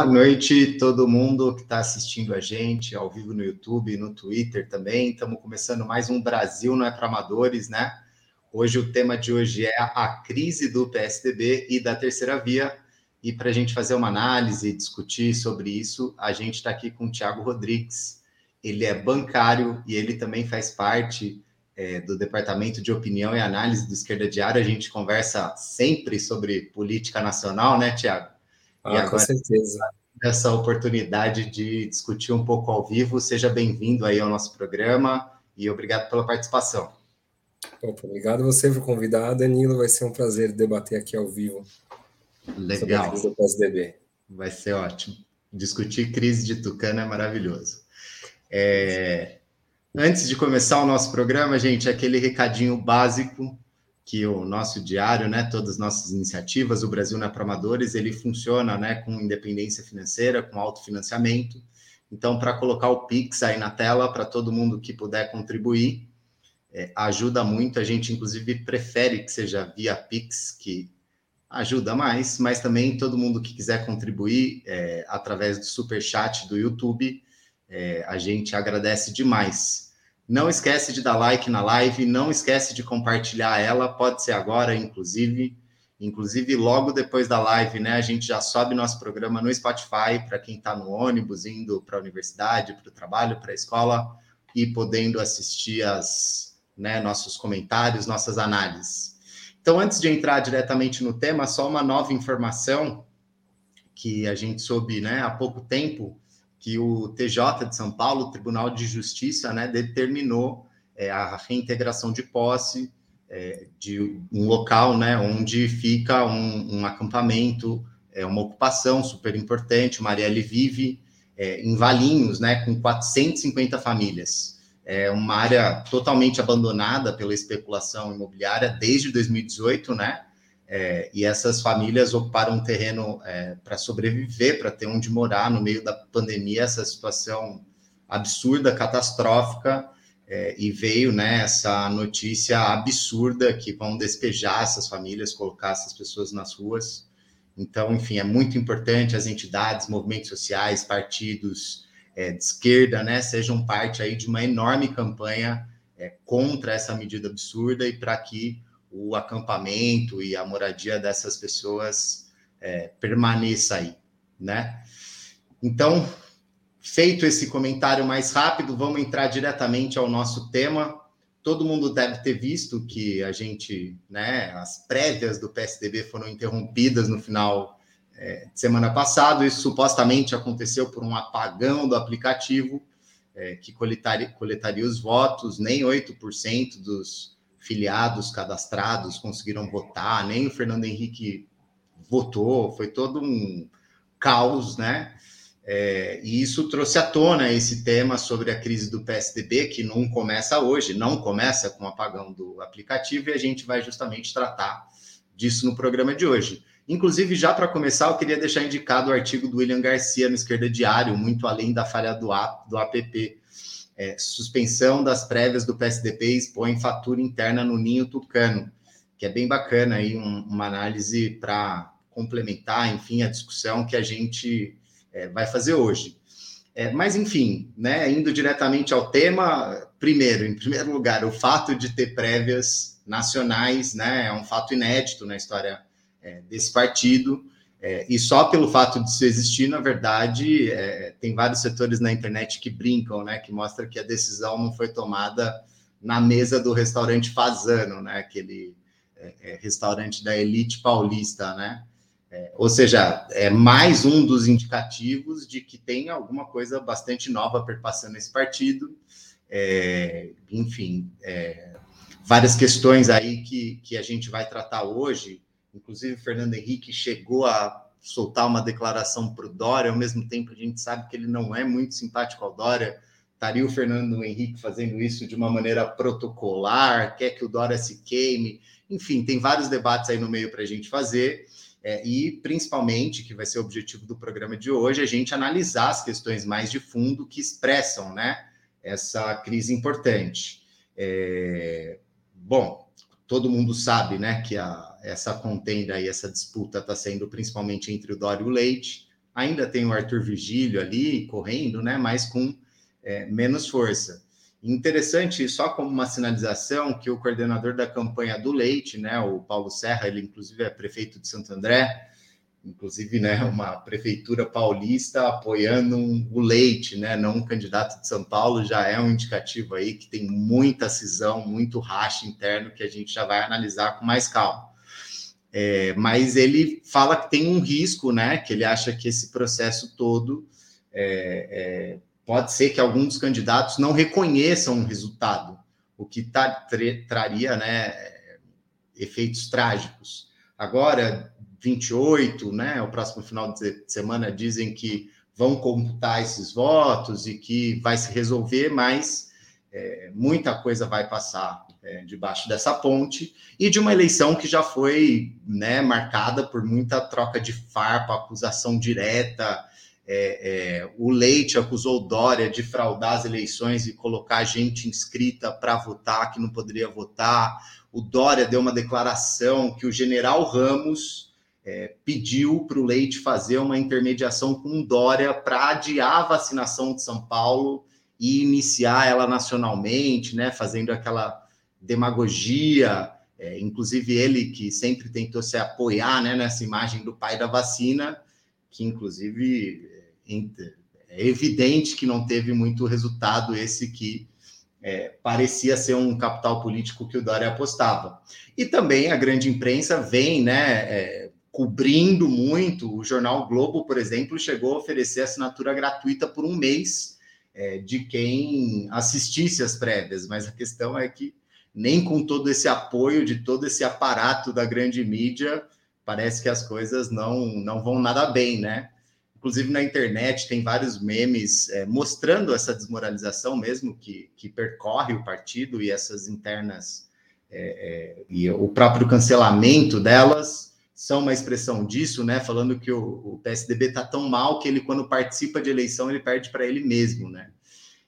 Boa noite, todo mundo que está assistindo a gente ao vivo no YouTube, no Twitter também. Estamos começando mais um Brasil não é para amadores, né? Hoje o tema de hoje é a crise do PSDB e da terceira via. E para a gente fazer uma análise e discutir sobre isso, a gente está aqui com o Tiago Rodrigues. Ele é bancário e ele também faz parte é, do Departamento de Opinião e Análise do Esquerda Diária. A gente conversa sempre sobre política nacional, né, Tiago? Ah, agora, com certeza. Essa oportunidade de discutir um pouco ao vivo. Seja bem-vindo aí ao nosso programa e obrigado pela participação. Opa, obrigado você por convidar, Danilo. Vai ser um prazer debater aqui ao vivo. Legal. Sobre PSDB. Vai ser ótimo. Discutir crise de Tucano é maravilhoso. É... Antes de começar o nosso programa, gente, aquele recadinho básico que o nosso diário, né, todas as nossas iniciativas, o Brasil não é para amadores, ele funciona, né, com independência financeira, com autofinanciamento. Então, para colocar o Pix aí na tela, para todo mundo que puder contribuir, é, ajuda muito. A gente, inclusive, prefere que seja via Pix, que ajuda mais, mas também todo mundo que quiser contribuir é, através do super chat do YouTube, é, a gente agradece demais. Não esquece de dar like na live, não esquece de compartilhar ela, pode ser agora, inclusive. Inclusive, logo depois da live, né? A gente já sobe nosso programa no Spotify para quem está no ônibus, indo para a universidade, para o trabalho, para a escola, e podendo assistir as, né, nossos comentários, nossas análises. Então, antes de entrar diretamente no tema, só uma nova informação que a gente soube né, há pouco tempo que o TJ de São Paulo, o Tribunal de Justiça, né, determinou é, a reintegração de posse é, de um local né, onde fica um, um acampamento, é, uma ocupação super importante. Marielle vive é, em Valinhos, né, com 450 famílias. É uma área totalmente abandonada pela especulação imobiliária desde 2018, né? É, e essas famílias ocuparam um terreno é, para sobreviver, para ter onde morar no meio da pandemia, essa situação absurda, catastrófica, é, e veio né, essa notícia absurda que vão despejar essas famílias, colocar essas pessoas nas ruas. Então, enfim, é muito importante as entidades, movimentos sociais, partidos é, de esquerda, né, sejam parte aí de uma enorme campanha é, contra essa medida absurda e para que o acampamento e a moradia dessas pessoas é, permaneça aí, né? Então, feito esse comentário mais rápido, vamos entrar diretamente ao nosso tema. Todo mundo deve ter visto que a gente, né, as prévias do PSDB foram interrompidas no final é, de semana passado. Isso supostamente aconteceu por um apagão do aplicativo é, que coletaria, coletaria os votos. Nem 8% dos filiados cadastrados conseguiram votar, nem o Fernando Henrique votou, foi todo um caos, né? É, e isso trouxe à tona esse tema sobre a crise do PSDB, que não começa hoje, não começa com o apagão do aplicativo, e a gente vai justamente tratar disso no programa de hoje. Inclusive, já para começar, eu queria deixar indicado o artigo do William Garcia no Esquerda Diário, muito além da falha do, do app, é, suspensão das prévias do PSDB expõe fatura interna no Ninho Tucano, que é bem bacana aí, um, uma análise para complementar, enfim, a discussão que a gente é, vai fazer hoje. É, mas, enfim, né, indo diretamente ao tema, primeiro, em primeiro lugar, o fato de ter prévias nacionais né, é um fato inédito na história é, desse partido. É, e só pelo fato de isso existir, na verdade, é, tem vários setores na internet que brincam, né? Que mostra que a decisão não foi tomada na mesa do restaurante Fazano, né? Aquele é, é restaurante da elite paulista, né? É, ou seja, é mais um dos indicativos de que tem alguma coisa bastante nova perpassando esse partido. É, enfim, várias questões aí que, que a gente vai tratar hoje Inclusive, Fernando Henrique chegou a soltar uma declaração para o Dória, ao mesmo tempo a gente sabe que ele não é muito simpático ao Dória. Estaria o Fernando Henrique fazendo isso de uma maneira protocolar, quer que o Dória se queime. Enfim, tem vários debates aí no meio para a gente fazer. É, e principalmente, que vai ser o objetivo do programa de hoje, a gente analisar as questões mais de fundo que expressam né, essa crise importante. É, bom, todo mundo sabe né, que a, essa contenda e essa disputa está sendo principalmente entre o Dória e o Leite. ainda tem o Arthur Vigílio ali correndo, né? Mas com é, menos força. Interessante, só como uma sinalização, que o coordenador da campanha do Leite, né, o Paulo Serra, ele inclusive é prefeito de Santo André, inclusive, né, uma prefeitura paulista apoiando um, o Leite, né, não um candidato de São Paulo, já é um indicativo aí que tem muita cisão, muito racha interno que a gente já vai analisar com mais calma. É, mas ele fala que tem um risco, né, que ele acha que esse processo todo é, é, pode ser que alguns candidatos não reconheçam o resultado, o que tá, traria né, efeitos trágicos. Agora, 28, né, o próximo final de semana, dizem que vão computar esses votos e que vai se resolver, mas é, muita coisa vai passar é, debaixo dessa ponte e de uma eleição que já foi né, marcada por muita troca de farpa, acusação direta, é, é, o Leite acusou Dória de fraudar as eleições e colocar gente inscrita para votar que não poderia votar. O Dória deu uma declaração que o general Ramos é, pediu para o Leite fazer uma intermediação com Dória para adiar a vacinação de São Paulo e iniciar ela nacionalmente, né, fazendo aquela demagogia. É, inclusive ele que sempre tentou se apoiar né, nessa imagem do pai da vacina, que inclusive é evidente que não teve muito resultado esse que é, parecia ser um capital político que o Dória apostava. E também a grande imprensa vem, né, é, cobrindo muito. O jornal Globo, por exemplo, chegou a oferecer assinatura gratuita por um mês é, de quem assistisse às prévias, mas a questão é que nem com todo esse apoio de todo esse aparato da grande mídia, parece que as coisas não, não vão nada bem, né? Inclusive na internet tem vários memes é, mostrando essa desmoralização mesmo que, que percorre o partido e essas internas é, é, e o próprio cancelamento delas são uma expressão disso, né? Falando que o, o PSDB está tão mal que ele, quando participa de eleição, ele perde para ele mesmo, né?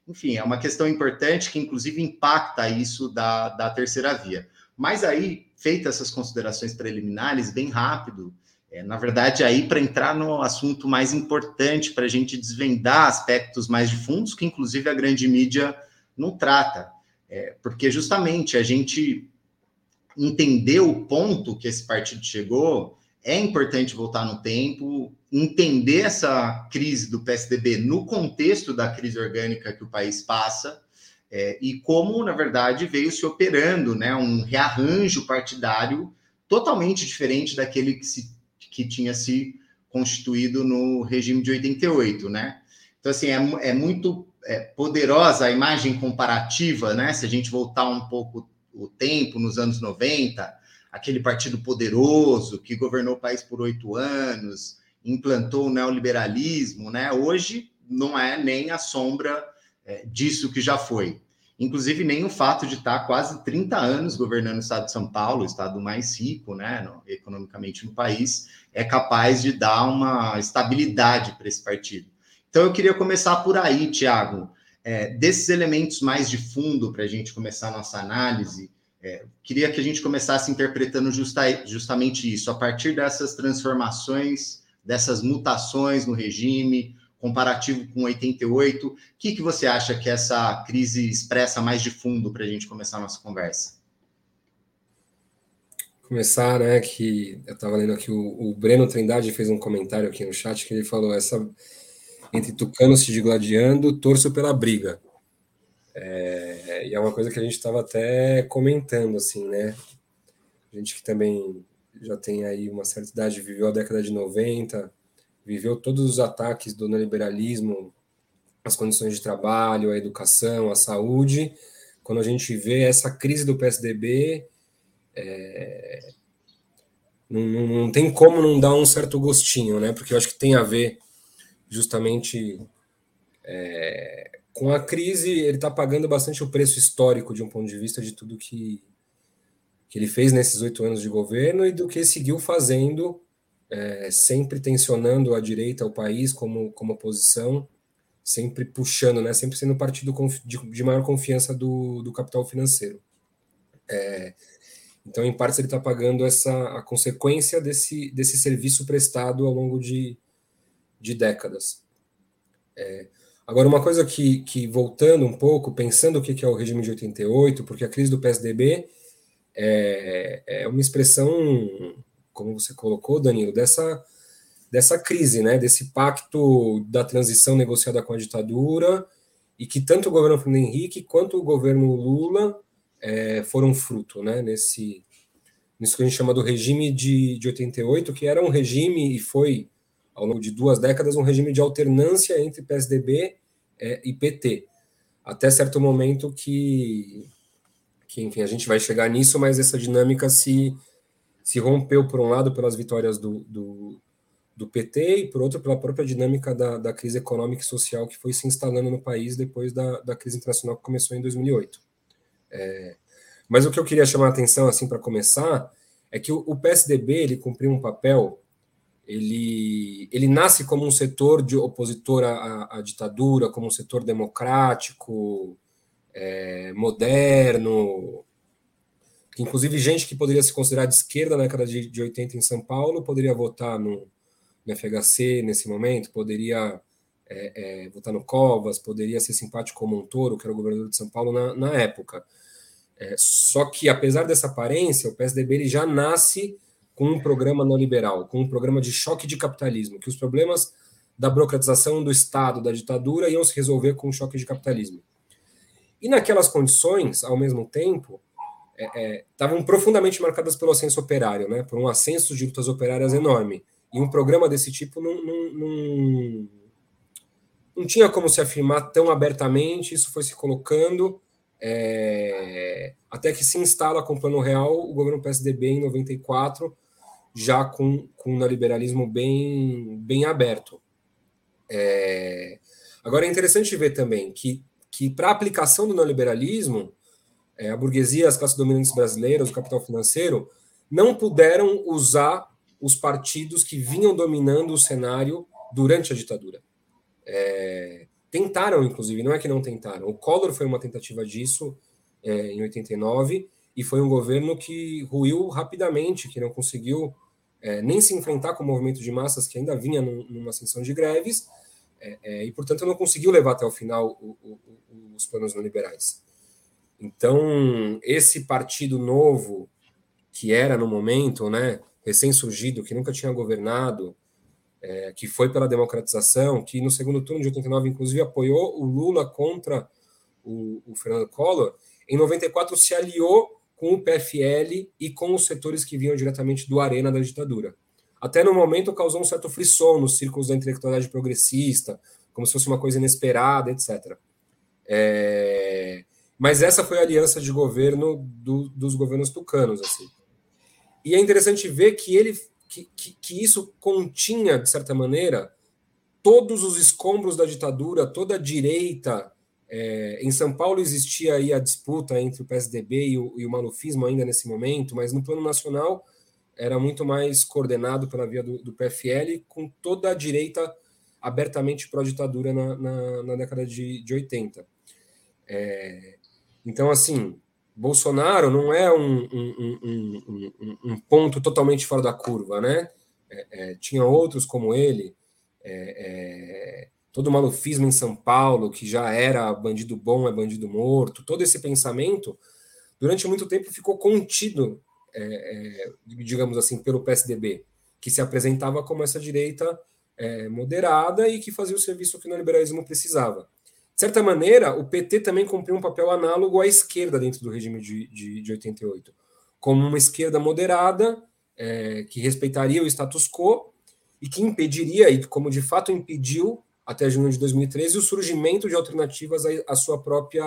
Enfim, é uma questão importante que, inclusive, impacta isso da, da terceira via. Mas aí, feitas essas considerações preliminares, bem rápido, é, na verdade, aí para entrar no assunto mais importante, para a gente desvendar aspectos mais de fundos, que inclusive a grande mídia não trata. É, porque justamente a gente entender o ponto que esse partido chegou, é importante voltar no tempo, entender essa crise do PSDB no contexto da crise orgânica que o país passa, é, e como, na verdade, veio se operando né, um rearranjo partidário totalmente diferente daquele que se que tinha se constituído no regime de 88, né? Então, assim, é, é muito é, poderosa a imagem comparativa, né? Se a gente voltar um pouco o tempo, nos anos 90, aquele partido poderoso que governou o país por oito anos, implantou o neoliberalismo, né? Hoje não é nem a sombra é, disso que já foi. Inclusive, nem o fato de estar quase 30 anos governando o estado de São Paulo, o estado mais rico, né, no, economicamente no país, é capaz de dar uma estabilidade para esse partido. Então, eu queria começar por aí, Tiago. É, desses elementos mais de fundo para a gente começar a nossa análise, é, queria que a gente começasse interpretando justa, justamente isso, a partir dessas transformações, dessas mutações no regime, comparativo com 88. O que, que você acha que essa crise expressa mais de fundo para a gente começar a nossa conversa? Começar, né, que eu estava lendo aqui, o, o, Breno Trindade fez um comentário aqui no chat que ele falou, essa entre tucanos se digladiando, torço pela briga. É, e é uma coisa que a gente estava até comentando, assim, né? A gente que também já tem aí uma certa idade, viveu a década de 90, viveu todos os ataques do neoliberalismo, as condições de trabalho, a educação, a saúde. Quando a gente vê essa crise do PSDB, é, não, não, não, tem como não dar um certo gostinho, né? Porque eu acho que tem a ver justamente é, com a crise. Ele está pagando bastante o preço histórico de um ponto de vista de tudo que, que ele fez nesses oito anos de governo e do que seguiu fazendo é, sempre tensionando a direita, o país como, como oposição, sempre puxando, né, sempre sendo partido de, de maior confiança do, do capital financeiro. É, então, em parte, ele está pagando essa a consequência desse, desse serviço prestado ao longo de, de décadas. É, agora, uma coisa que, que, voltando um pouco, pensando o que é o regime de 88, porque a crise do PSDB é, é uma expressão, como você colocou, Danilo, dessa, dessa crise, né, desse pacto da transição negociada com a ditadura, e que tanto o governo Fernando Henrique quanto o governo Lula é, foram fruto, né, nesse, nisso que a gente chama do regime de, de 88, que era um regime e foi ao longo de duas décadas, um regime de alternância entre PSDB é, e PT. Até certo momento que, que, enfim, a gente vai chegar nisso, mas essa dinâmica se, se rompeu, por um lado, pelas vitórias do, do, do PT e, por outro, pela própria dinâmica da, da crise econômica e social que foi se instalando no país depois da, da crise internacional que começou em 2008. É, mas o que eu queria chamar a atenção, assim, para começar, é que o, o PSDB ele cumpriu um papel ele, ele nasce como um setor de opositor à, à ditadura, como um setor democrático, é, moderno, que inclusive gente que poderia se considerar de esquerda na década de, de 80 em São Paulo poderia votar no, no FHC nesse momento, poderia é, é, votar no Covas, poderia ser simpático com Montoro, que era o governador de São Paulo na, na época. É, só que, apesar dessa aparência, o PSDB ele já nasce com um programa neoliberal, com um programa de choque de capitalismo, que os problemas da burocratização do Estado, da ditadura, iam se resolver com o choque de capitalismo. E naquelas condições, ao mesmo tempo, estavam é, é, profundamente marcadas pelo ascenso operário, né, por um ascenso de lutas operárias enorme. E um programa desse tipo não, não, não, não tinha como se afirmar tão abertamente, isso foi se colocando, é, até que se instala com o Plano Real o governo PSDB em 94, já com, com um neoliberalismo bem, bem aberto. É... Agora é interessante ver também que, que para a aplicação do neoliberalismo, é, a burguesia, as classes dominantes brasileiras, o capital financeiro, não puderam usar os partidos que vinham dominando o cenário durante a ditadura. É, tentaram, inclusive, não é que não tentaram. O Collor foi uma tentativa disso é, em 89 e foi um governo que ruiu rapidamente, que não conseguiu é, nem se enfrentar com o movimento de massas que ainda vinha num, numa ascensão de greves, é, é, e, portanto, não conseguiu levar até o final o, o, o, os planos neoliberais. Então, esse partido novo, que era no momento, né, recém-surgido, que nunca tinha governado, é, que foi pela democratização, que no segundo turno de 89, inclusive, apoiou o Lula contra o, o Fernando Collor, em 94 se aliou com o PFL e com os setores que vinham diretamente do arena da ditadura. Até no momento causou um certo frisson nos círculos da intelectualidade progressista, como se fosse uma coisa inesperada, etc. É... Mas essa foi a aliança de governo do, dos governos tucanos, assim. E é interessante ver que ele que, que, que isso continha, de certa maneira, todos os escombros da ditadura, toda a direita é, em São Paulo existia aí a disputa entre o PSDB e o, e o malufismo ainda nesse momento, mas no plano nacional era muito mais coordenado pela via do, do PFL, com toda a direita abertamente pró-ditadura na, na, na, década de, de 80. É, então, assim, Bolsonaro não é um, um, um, um, ponto totalmente fora da curva, né? É, é, tinha outros como ele, é, é todo o malufismo em São Paulo, que já era bandido bom é bandido morto, todo esse pensamento, durante muito tempo ficou contido, é, é, digamos assim, pelo PSDB, que se apresentava como essa direita moderada e que fazia o serviço que o neoliberalismo precisava. Certa maneira, o PT também cumpriu um papel análogo à esquerda dentro do regime de, de, de 88, como uma esquerda moderada, é, que respeitaria o status quo e que impediria, e como de fato impediu, até junho de 2013 o surgimento de alternativas à, sua própria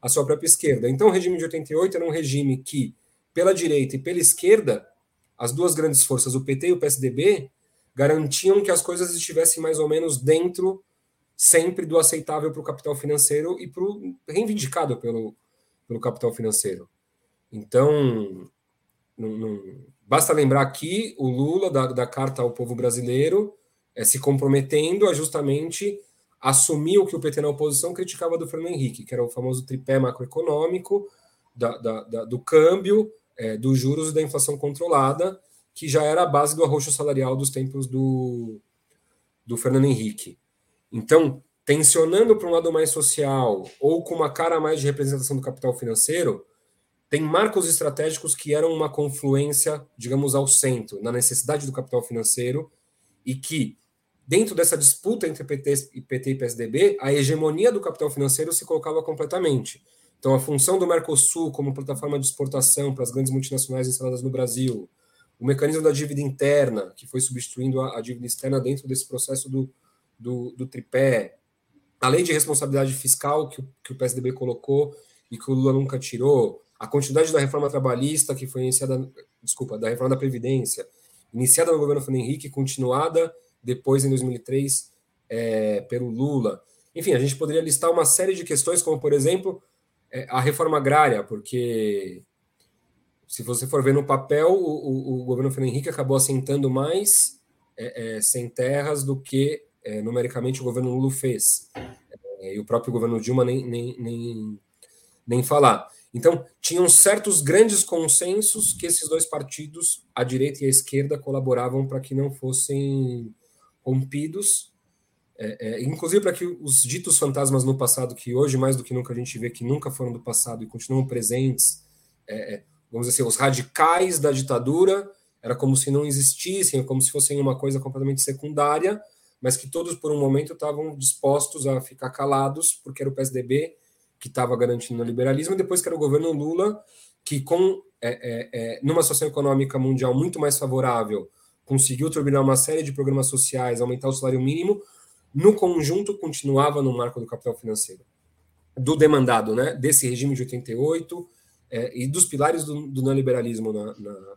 à sua própria esquerda. Então, o regime de 88 era um regime que, pela direita e pela esquerda, as duas grandes forças, o PT e o PSDB, garantiam que as coisas estivessem mais ou menos dentro sempre do aceitável para o capital financeiro e para o reivindicado pelo, pelo capital financeiro. Então, não, não, basta lembrar aqui o Lula da, da Carta ao Povo Brasileiro, é, se comprometendo a justamente assumir o que o PT na oposição criticava do Fernando Henrique, que era o famoso tripé macroeconômico, da, da, da, do câmbio, é, dos juros e da inflação controlada, que já era a base do arroxo salarial dos tempos do, do Fernando Henrique. Então, tensionando para um lado mais social ou com uma cara mais de representação do capital financeiro, tem marcos estratégicos que eram uma confluência, digamos, ao centro, na necessidade do capital financeiro e que, dentro dessa disputa entre PT, PT e PSDB, a hegemonia do capital financeiro se colocava completamente. Então, a função do Mercosul como plataforma de exportação para as grandes multinacionais instaladas no Brasil, o mecanismo da dívida interna, que foi substituindo a, a dívida externa dentro desse processo do, do, do, tripé, a lei de responsabilidade fiscal que, que o PSDB colocou e que o Lula nunca tirou, a continuidade da reforma trabalhista que foi iniciada, desculpa, da reforma da Previdência, iniciada no governo Fernando Henrique, continuada depois em 2003 é, pelo Lula. Enfim, a gente poderia listar uma série de questões, como por exemplo é, a reforma agrária, porque se você for ver no papel, o, o, o governo Fernando Henrique acabou assentando mais é, é sem terras do que é, numericamente o governo Lula fez. É, e o próprio governo Dilma nem, nem, nem, nem falar. Então, tinham certos grandes consensos que esses dois partidos, a direita e a esquerda, colaboravam para que não fossem rompidos, é, é, inclusive para que os ditos fantasmas no passado, que hoje mais do que nunca a gente vê que nunca foram do passado e continuam presentes, é, é vamos dizer assim, os radicais da ditadura, era como se não existissem, como se fossem uma coisa completamente secundária, mas que todos por um momento estavam dispostos a ficar calados, porque era o PSDB que estava garantindo o liberalismo, e depois que era o governo Lula, que com é, é, é, numa situação econômica mundial muito mais favorável, conseguiu turbinar uma série de programas sociais, aumentar o salário mínimo, no conjunto continuava no marco do capital financeiro, do demandado, né, desse regime de 88 é, e dos pilares do, do neoliberalismo na, na,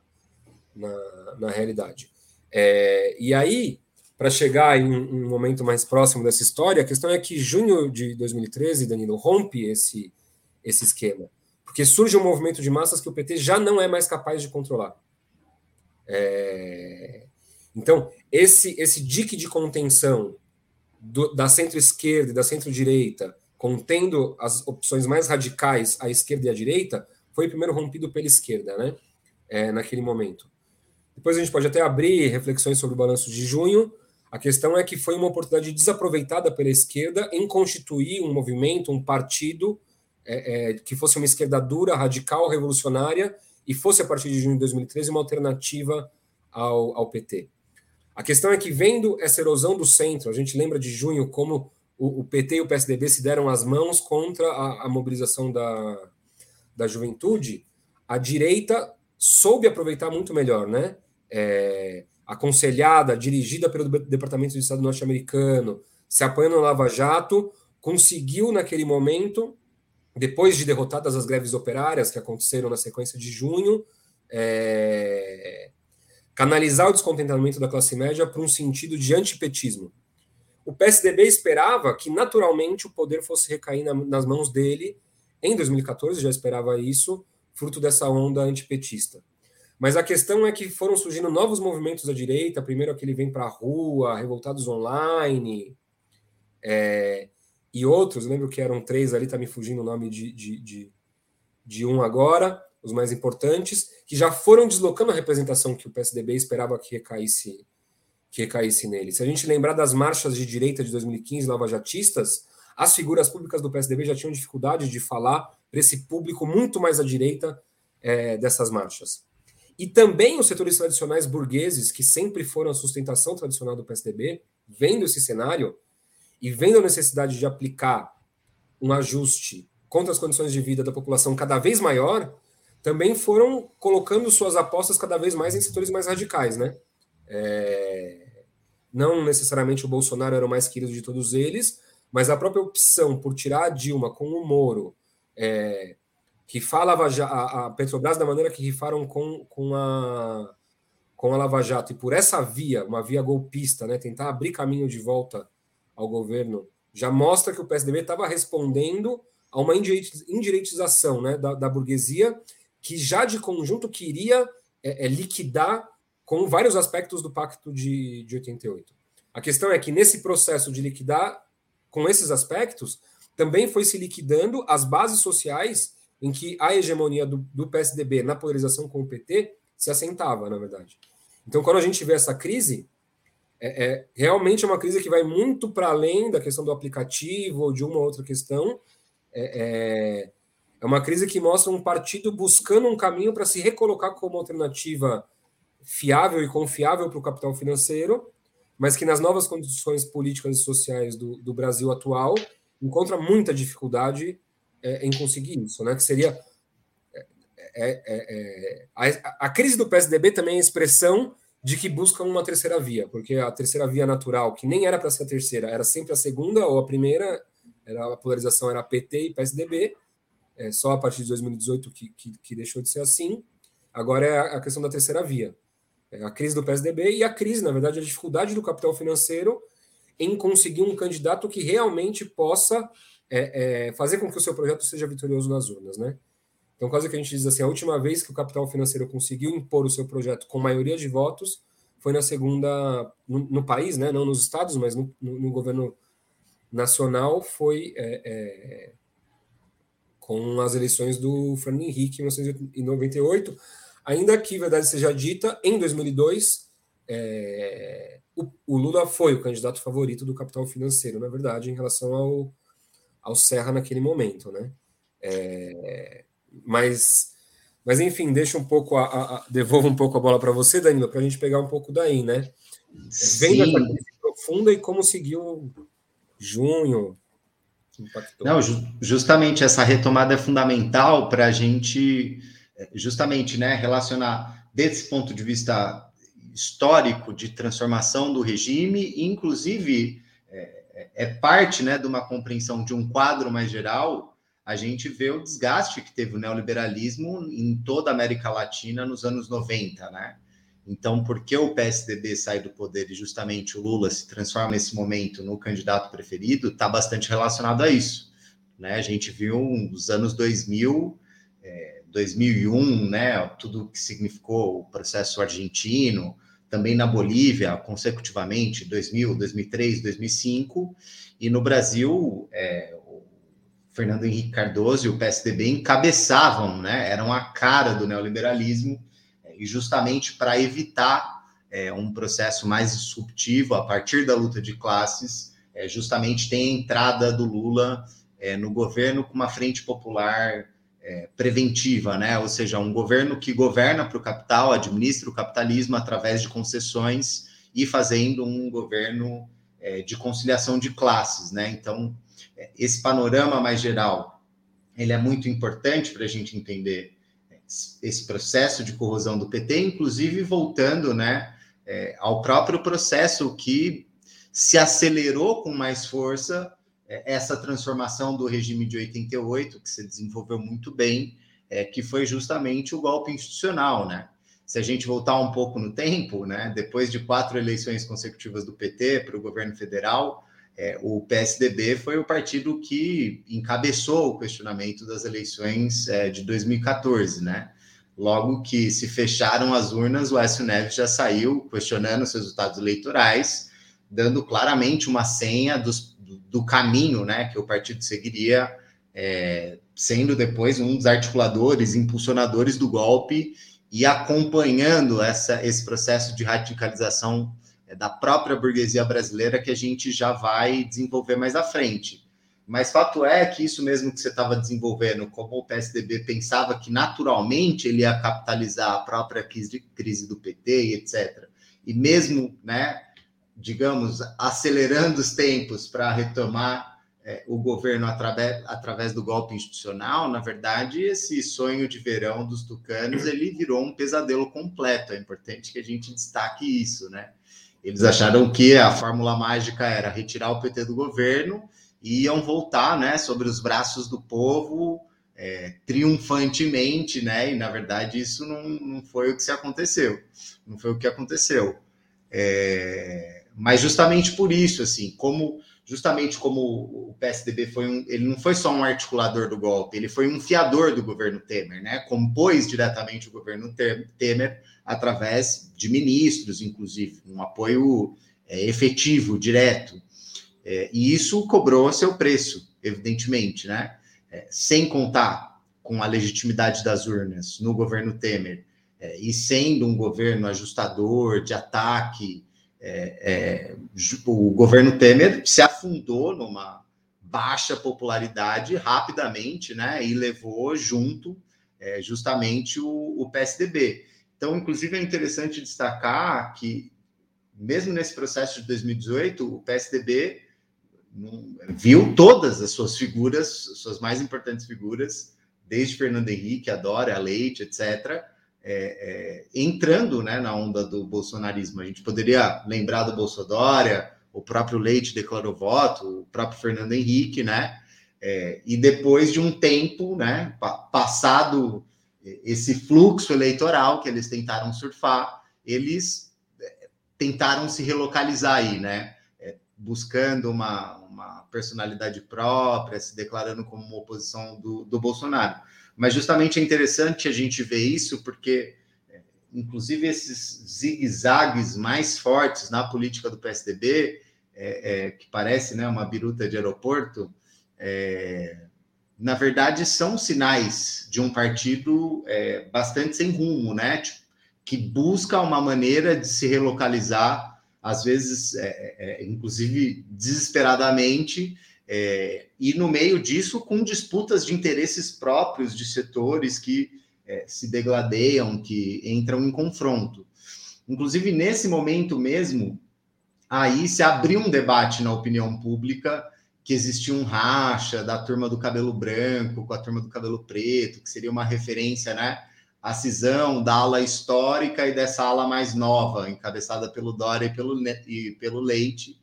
na, na realidade. É, e aí, para chegar em um, momento mais próximo dessa história, a questão é que junho de 2013, Danilo, rompe esse, esse esquema, porque surge um movimento de massas que o PT já não é mais capaz de controlar. É... Então, esse, esse dique de contenção do, da centro-esquerda e da centro-direita, contendo as opções mais radicais à esquerda e à direita, foi primeiro rompido pela esquerda, né? É, naquele momento. Depois a gente pode até abrir reflexões sobre o balanço de junho, a questão é que foi uma oportunidade desaproveitada pela esquerda em constituir um movimento, um partido é, é, que fosse uma esquerda dura, radical, revolucionária e fosse, a partir de junho de 2013, uma alternativa ao, ao PT. A questão é que, vendo essa erosão do centro, a gente lembra de junho como o, o PT e o PSDB se deram as mãos contra a, a mobilização da, da juventude, a direita soube aproveitar muito melhor, né? É, aconselhada, dirigida pelo Departamento de Estado norte-americano, se apoiando no Lava Jato, conseguiu naquele momento, depois de derrotadas as greves operárias que aconteceram na sequência de junho, é, canalizar o descontentamento da classe média para um sentido de antipetismo. O PSDB esperava que naturalmente o poder fosse recair na, nas mãos dele. Em 2014 já esperava isso, fruto dessa onda antipetista. Mas a questão é que foram surgindo novos movimentos da direita, primeiro aquele vem para a rua, revoltados online, é, e outros, lembro que eram três ali, está me fugindo o nome de, de, de, de, um agora, os mais importantes, que já foram deslocando a representação que o PSDB esperava que recaísse, que recaísse nele. Se a gente lembrar das marchas de direita de 2015, lavajatistas, as figuras públicas do PSDB já tinham dificuldade de falar para esse público muito mais à direita é, dessas marchas. E também os setores tradicionais burgueses, que sempre foram a sustentação tradicional do PSDB, vendo esse cenário e vendo a necessidade de aplicar um ajuste contra as condições de vida da população cada vez maior, também foram colocando suas apostas cada vez mais em setores mais radicais, né? É... Não necessariamente o Bolsonaro era o mais querido de todos eles, mas a própria opção por tirar a Dilma com o Moro, é rifar a, a, Petrobras da maneira que rifaram com, com, a, com a Lava Jato, e por essa via, uma via golpista, né, tentar abrir caminho de volta ao governo, já mostra que o PSDB estava respondendo a uma indireitização né, da, da, burguesia que já de conjunto queria é, é, liquidar com vários aspectos do Pacto de, de 88. A questão é que nesse processo de liquidar com esses aspectos, também foi se liquidando as bases sociais em que a hegemonia do, do PSDB na polarização com o PT se assentava, na verdade. Então, quando a gente vê essa crise, é, é, realmente é uma crise que vai muito para além da questão do aplicativo ou de uma outra questão. É, é, é uma crise que mostra um partido buscando um caminho para se recolocar como alternativa fiável e confiável para o capital financeiro, mas que nas novas condições políticas e sociais do, do Brasil atual encontra muita dificuldade é, em conseguir isso, né? Que seria é, é, é a, a, crise do PSDB também é expressão de que busca uma terceira via, porque a terceira via natural, que nem era para ser a terceira, era sempre a segunda ou a primeira, era, a polarização era PT e PSDB, é, só a partir de 2018 que, que, que, deixou de ser assim. Agora é a, a questão da terceira via. É a crise do PSDB e a crise, na verdade, a dificuldade do capital financeiro em conseguir um candidato que realmente possa é, é, fazer com que o seu projeto seja vitorioso nas urnas, né? Então, quase que a gente diz assim, a última vez que o capital financeiro conseguiu impor o seu projeto com maioria de votos foi na segunda, no, no país, né? Não nos estados, mas no, no, no governo nacional, foi é, é com as eleições do Fernando Henrique em 1998, ainda que, verdade seja dita, em 2002, é, o, o, Lula foi o candidato favorito do capital financeiro, na verdade, em relação ao, ao Serra naquele momento, né? É, mas, mas enfim, deixa um pouco, a, a, devolvo um pouco a bola para você, Danilo, para a gente pegar um pouco daí, né? Vendo essa crise profunda e como seguiu junho, impactou. Não, justamente essa retomada é fundamental para a gente, justamente, né, relacionar desse ponto de vista histórico de transformação do regime, inclusive é, parte, né, de uma compreensão de um quadro mais geral a gente vê o desgaste que teve o neoliberalismo em toda a América Latina nos anos 90, né? Então, por que o PSDB sai do poder e justamente o Lula se transforma nesse momento no candidato preferido, está bastante relacionado a isso. Né? A gente viu nos anos 2000, é, 2001, né, tudo que significou o processo argentino, também na Bolívia, consecutivamente, 2000, 2003, 2005, e no Brasil, é, Fernando Henrique Cardoso e o PSDB encabeçavam, né, eram a cara do neoliberalismo, é, e justamente para evitar é, um processo mais disruptivo a partir da luta de classes, é, justamente tem a entrada do Lula é, no governo com uma frente popular é, preventiva, né? ou seja, um governo que governa para o capital, administra o capitalismo através de concessões e fazendo um governo é, de conciliação de classes. Né? Então, esse panorama mais geral, ele é muito importante para a gente entender esse processo de corrosão do PT, inclusive voltando, né, é, ao próprio processo que se acelerou com mais força é, essa transformação do regime de 88, que se desenvolveu muito bem, é, que foi justamente o golpe institucional, né? Se a gente voltar um pouco no tempo, né, depois de quatro eleições consecutivas do PT para o governo federal, é, o PSDB foi o partido que encabeçou o questionamento das eleições é, de 2014, né? Logo que se fecharam as urnas, o Écio Neves já saiu questionando os resultados eleitorais, dando claramente uma senha dos, do, caminho né, que o partido seguiria, é, sendo depois um dos articuladores, impulsionadores do golpe e acompanhando essa, esse processo de radicalização é da própria burguesia brasileira que a gente já vai desenvolver mais à frente. Mas fato é que isso mesmo que você estava desenvolvendo, como o PSDB pensava que naturalmente ele ia capitalizar a própria crise, crise do PT e etc. E mesmo, né, digamos, acelerando os tempos para retomar é, o governo através, através do golpe institucional, na verdade, esse sonho de verão dos tucanos ele virou um pesadelo completo. É importante que a gente destaque isso, né? Eles acharam que a fórmula mágica era retirar o PT do governo e iam voltar né, sobre os braços do povo é, triunfantemente, né? E na verdade isso não, não foi o que se aconteceu, não foi o que aconteceu. É, mas justamente por isso, assim, como justamente como o PSDB foi um, ele não foi só um articulador do golpe, ele foi um fiador do governo Temer, né? Compôs diretamente o governo Temer através de ministros, inclusive, um apoio é, efetivo, direto. É, e isso cobrou seu preço, evidentemente, né? É, sem contar com a legitimidade das urnas no governo Temer, é, e sendo um governo ajustador, de ataque, é, é, o governo Temer se afundou numa baixa popularidade rapidamente, né? E levou junto é, justamente o, o PSDB. Então, inclusive, é interessante destacar que, mesmo nesse processo de 2018, o PSDB viu todas as suas figuras, suas mais importantes figuras, desde Fernando Henrique, a Dória, a Leite, etc., é, é, entrando né, na onda do bolsonarismo. A gente poderia lembrar do Bolsonaro, o próprio Leite declarou voto, o próprio Fernando Henrique, né? É, e depois de um tempo, né, passado esse fluxo eleitoral que eles tentaram surfar, eles é, tentaram se relocalizar aí, né? É, buscando uma, uma personalidade própria, se declarando como uma oposição do, do Bolsonaro. Mas justamente é interessante a gente ver isso, porque, é, inclusive, esses zigue-zagues mais fortes na política do PSDB, é, é, que parece né, uma biruta de aeroporto, é, na verdade, são sinais de um partido é, bastante sem rumo, né? Tipo, que busca uma maneira de se relocalizar, às vezes, é, inclusive desesperadamente, é, e no meio disso, com disputas de interesses próprios de setores que é, se degladeiam, que entram em confronto. Inclusive, nesse momento mesmo, aí se abriu um debate na opinião pública que existia um racha da turma do cabelo branco com a turma do cabelo preto, que seria uma referência, né? A cisão da ala histórica e dessa ala mais nova, encabeçada pelo Dória e pelo, e pelo Leite,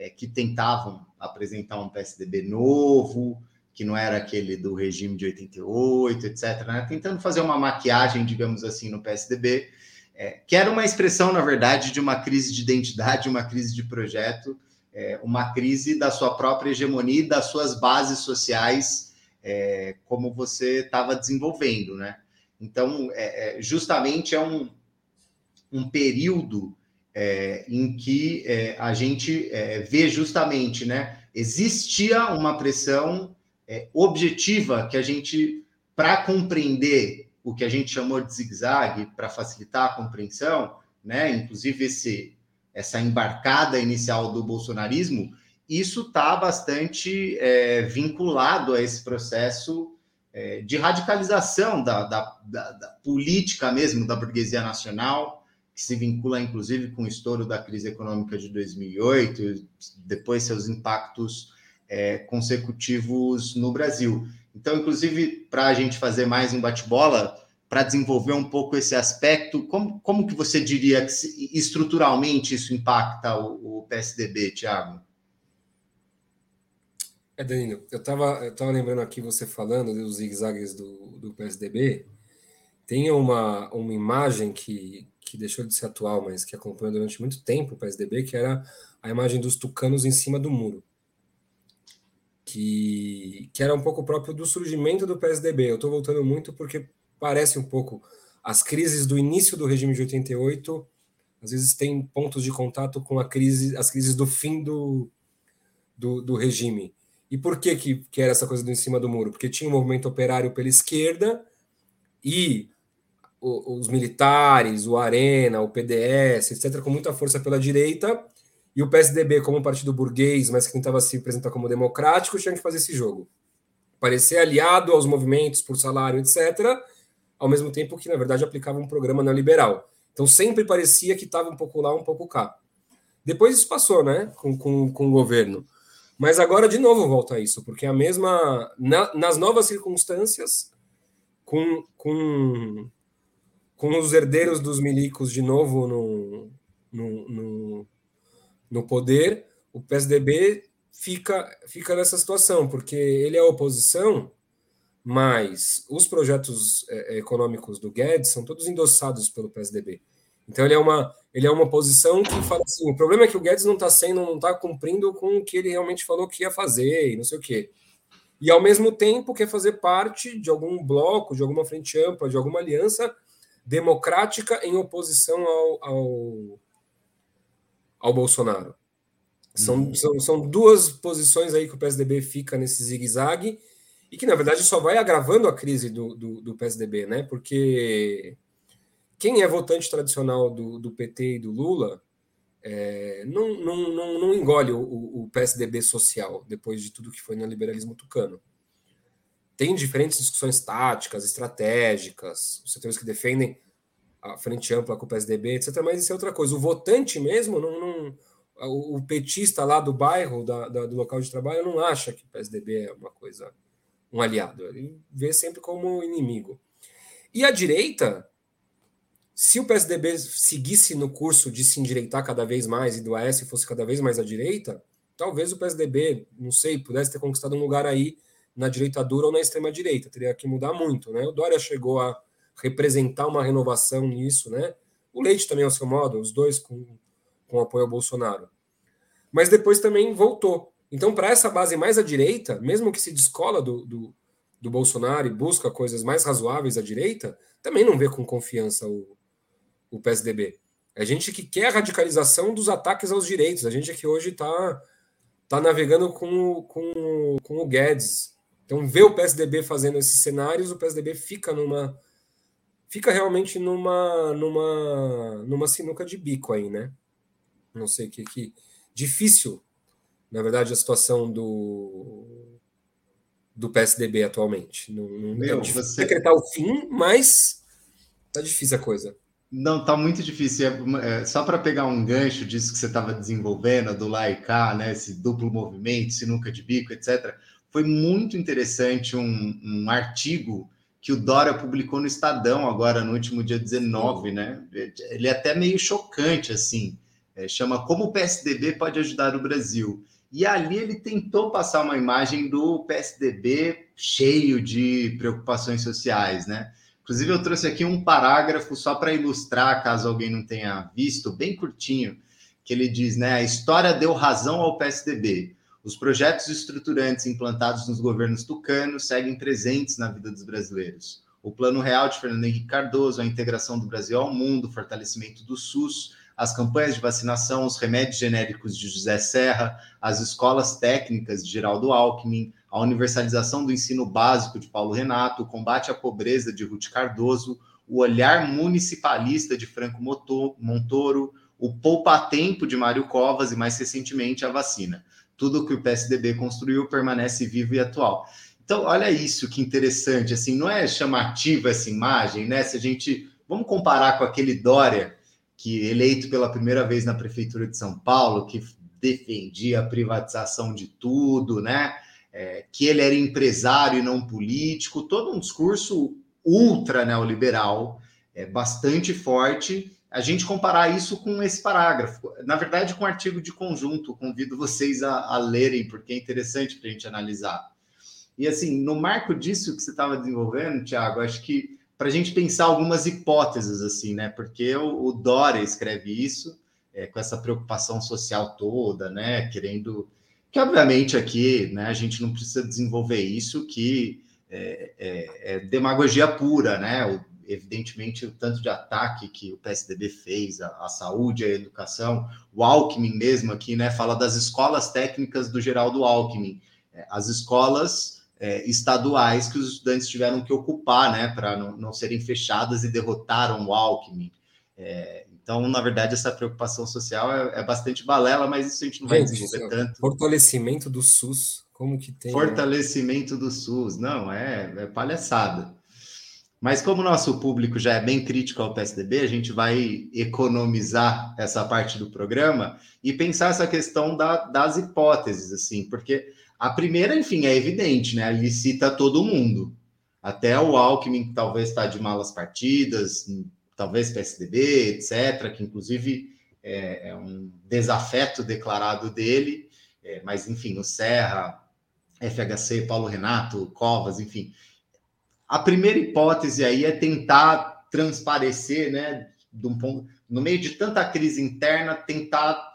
é, que tentavam apresentar um PSDB novo, que não era aquele do regime de 88, etc., né? tentando fazer uma maquiagem, digamos assim, no PSDB, é, que era uma expressão, na verdade, de uma crise de identidade, uma crise de projeto, é, uma crise da sua própria hegemonia e das suas bases sociais, é, como você estava desenvolvendo, né? Então, é, é, justamente é um, um período é, em que é, a gente vê justamente, né? Existia uma pressão objetiva que a gente, para compreender o que a gente chamou de zigue-zague, para facilitar a compreensão, né? Inclusive esse essa embarcada inicial do bolsonarismo, isso está bastante é, vinculado a esse processo é, de radicalização da, da, da, da, política mesmo da burguesia nacional, que se vincula inclusive com o estouro da crise econômica de 2008, depois seus impactos é, consecutivos no Brasil. Então, inclusive, para a gente fazer mais um bate-bola, para desenvolver um pouco esse aspecto, como, como que você diria que estruturalmente isso impacta o, o PSDB, Tiago? É, Danilo, eu estava eu tava lembrando aqui você falando dos zigue-zagues do, do PSDB, tem uma, uma imagem que, que deixou de ser atual, mas que acompanhou durante muito tempo o PSDB, que era a imagem dos tucanos em cima do muro. Que, que era um pouco próprio do surgimento do PSDB. Eu estou voltando muito porque parece um pouco as crises do início do regime de 88, às vezes tem pontos de contato com a crise, as crises do fim do, do, do regime. E por que, que, que era essa coisa do em cima do muro? Porque tinha um movimento operário pela esquerda e o, os militares, o Arena, o PDS, etc., com muita força pela direita, e o PSDB, como um partido burguês, mas que tentava se apresentar como democrático, tinha que fazer esse jogo. Parecer aliado aos movimentos por salário, etc., ao mesmo tempo que, na verdade, aplicava um programa neoliberal. Então, sempre parecia que estava um pouco lá, um pouco cá. Depois isso passou, né, com, com, com o governo. Mas agora, de novo, volta a isso, porque a mesma. Na, nas novas circunstâncias, com, com, com os herdeiros dos milicos de novo no, no, no, no poder, o PSDB fica, fica nessa situação, porque ele é oposição mas os projetos é, é, econômicos do Guedes são todos endossados pelo PSDB. Então ele é uma ele é uma posição que fala assim, o problema é que o Guedes não está sendo, não está cumprindo com o que ele realmente falou que ia fazer e não sei o quê. E ao mesmo tempo quer fazer parte de algum bloco, de alguma frente ampla, de alguma aliança democrática em oposição ao, ao, ao Bolsonaro. São, hum. são, são duas posições aí que o PSDB fica nesse zigue-zague e que, na verdade, só vai agravando a crise do, do, do PSDB, né? Porque quem é votante tradicional do, do PT e do Lula é, não, não, não, não, engole o, o, PSDB social depois de tudo que foi no liberalismo tucano. Tem diferentes discussões táticas, estratégicas, setores que defendem a frente ampla com o PSDB, etc. Mas isso é outra coisa. O votante mesmo, não, não o petista lá do bairro, da, da, do local de trabalho, não acha que o PSDB é uma coisa, um aliado. Ele vê sempre como inimigo. E a direita, se o PSDB seguisse no curso de se endireitar cada vez mais e do AS fosse cada vez mais à direita, talvez o PSDB, não sei, pudesse ter conquistado um lugar aí na direita dura ou na extrema direita. Teria que mudar muito, né? O Dória chegou a representar uma renovação nisso, né? O Leite também, ao seu modo, os dois com, com apoio ao Bolsonaro. Mas depois também voltou. Então, para essa base mais à direita, mesmo que se descola do, do, do, Bolsonaro e busca coisas mais razoáveis à direita, também não vê com confiança o, o PSDB. É gente que quer a radicalização dos ataques aos direitos. A gente que hoje está tá navegando com, com, com o Guedes. Então, vê o PSDB fazendo esses cenários, o PSDB fica numa fica realmente numa numa numa sinuca de bico aí, né? Não sei o que que difícil, na verdade, a situação do do PSDB atualmente. Não, não Meu, é você... decretar o fim, mas tá difícil a coisa. Não, tá muito difícil. É, é, só para pegar um gancho disso que você estava desenvolvendo, do lá e cá, né, esse duplo movimento, sinuca de bico, etc. Foi muito interessante um, um artigo que o Dória publicou no Estadão agora no último dia 19, né? Ele é até meio chocante, assim. É, chama Como o PSDB pode ajudar o Brasil. E ali ele tentou passar uma imagem do PSDB cheio de preocupações sociais, né? Inclusive, eu trouxe aqui um parágrafo só para ilustrar, caso alguém não tenha visto, bem curtinho, que ele diz, né? A história deu razão ao PSDB. Os projetos estruturantes implantados nos governos tucanos seguem presentes na vida dos brasileiros. O Plano Real de Fernando Henrique Cardoso, a integração do Brasil ao mundo, o fortalecimento do SUS, as campanhas de vacinação, os remédios genéricos de José Serra, as escolas técnicas de Geraldo Alckmin, a universalização do ensino básico de Paulo Renato, o combate à pobreza de Ruth Cardoso, o olhar municipalista de Franco Montoro, o poupa-tempo de Mário Covas e, mais recentemente, a vacina. Tudo que o PSDB construiu permanece vivo e atual. Então, olha isso que interessante, assim, não é chamativa essa imagem, né? Se a gente, vamos comparar com aquele Dória que eleito pela primeira vez na prefeitura de São Paulo, que defendia a privatização de tudo, né? É, que ele era empresário e não político, todo um discurso ultra neoliberal, é, bastante forte. A gente comparar isso com esse parágrafo, na verdade, com o artigo de conjunto, convido vocês a, a lerem, porque é interessante para a gente analisar. E assim, no marco disso que você estava desenvolvendo, Tiago, acho que para a gente pensar algumas hipóteses, assim, né? Porque o, o Dória escreve isso é, com essa preocupação social toda, né? Querendo que, obviamente, aqui, né? A gente não precisa desenvolver isso, que é, é, é demagogia pura, né? O, evidentemente, o tanto de ataque que o PSDB fez à, à, saúde, à educação, o Alckmin mesmo aqui, né? Fala das escolas técnicas do Geraldo Alckmin. É, as escolas é, estaduais que os estudantes tiveram que ocupar, né, para não, não, serem fechadas e derrotaram o Alckmin. É, então, na verdade, essa preocupação social é, é, bastante balela, mas isso a gente não vai desenvolver tanto. Fortalecimento do SUS, como que tem. Né? Fortalecimento né? do SUS, não, é, é palhaçada. Mas como o nosso público já é bem crítico ao PSDB, a gente vai economizar essa parte do programa e pensar essa questão da, das hipóteses, assim, porque a primeira, enfim, é evidente, né? Ele cita todo mundo. Até o Alckmin, que talvez está de malas partidas, talvez PSDB, etc., que inclusive é, é um desafeto declarado dele, é, mas enfim, o Serra, FHC, Paulo Renato, Covas, enfim. A primeira hipótese aí é tentar transparecer, né, de um ponto, no meio de tanta crise interna, tentar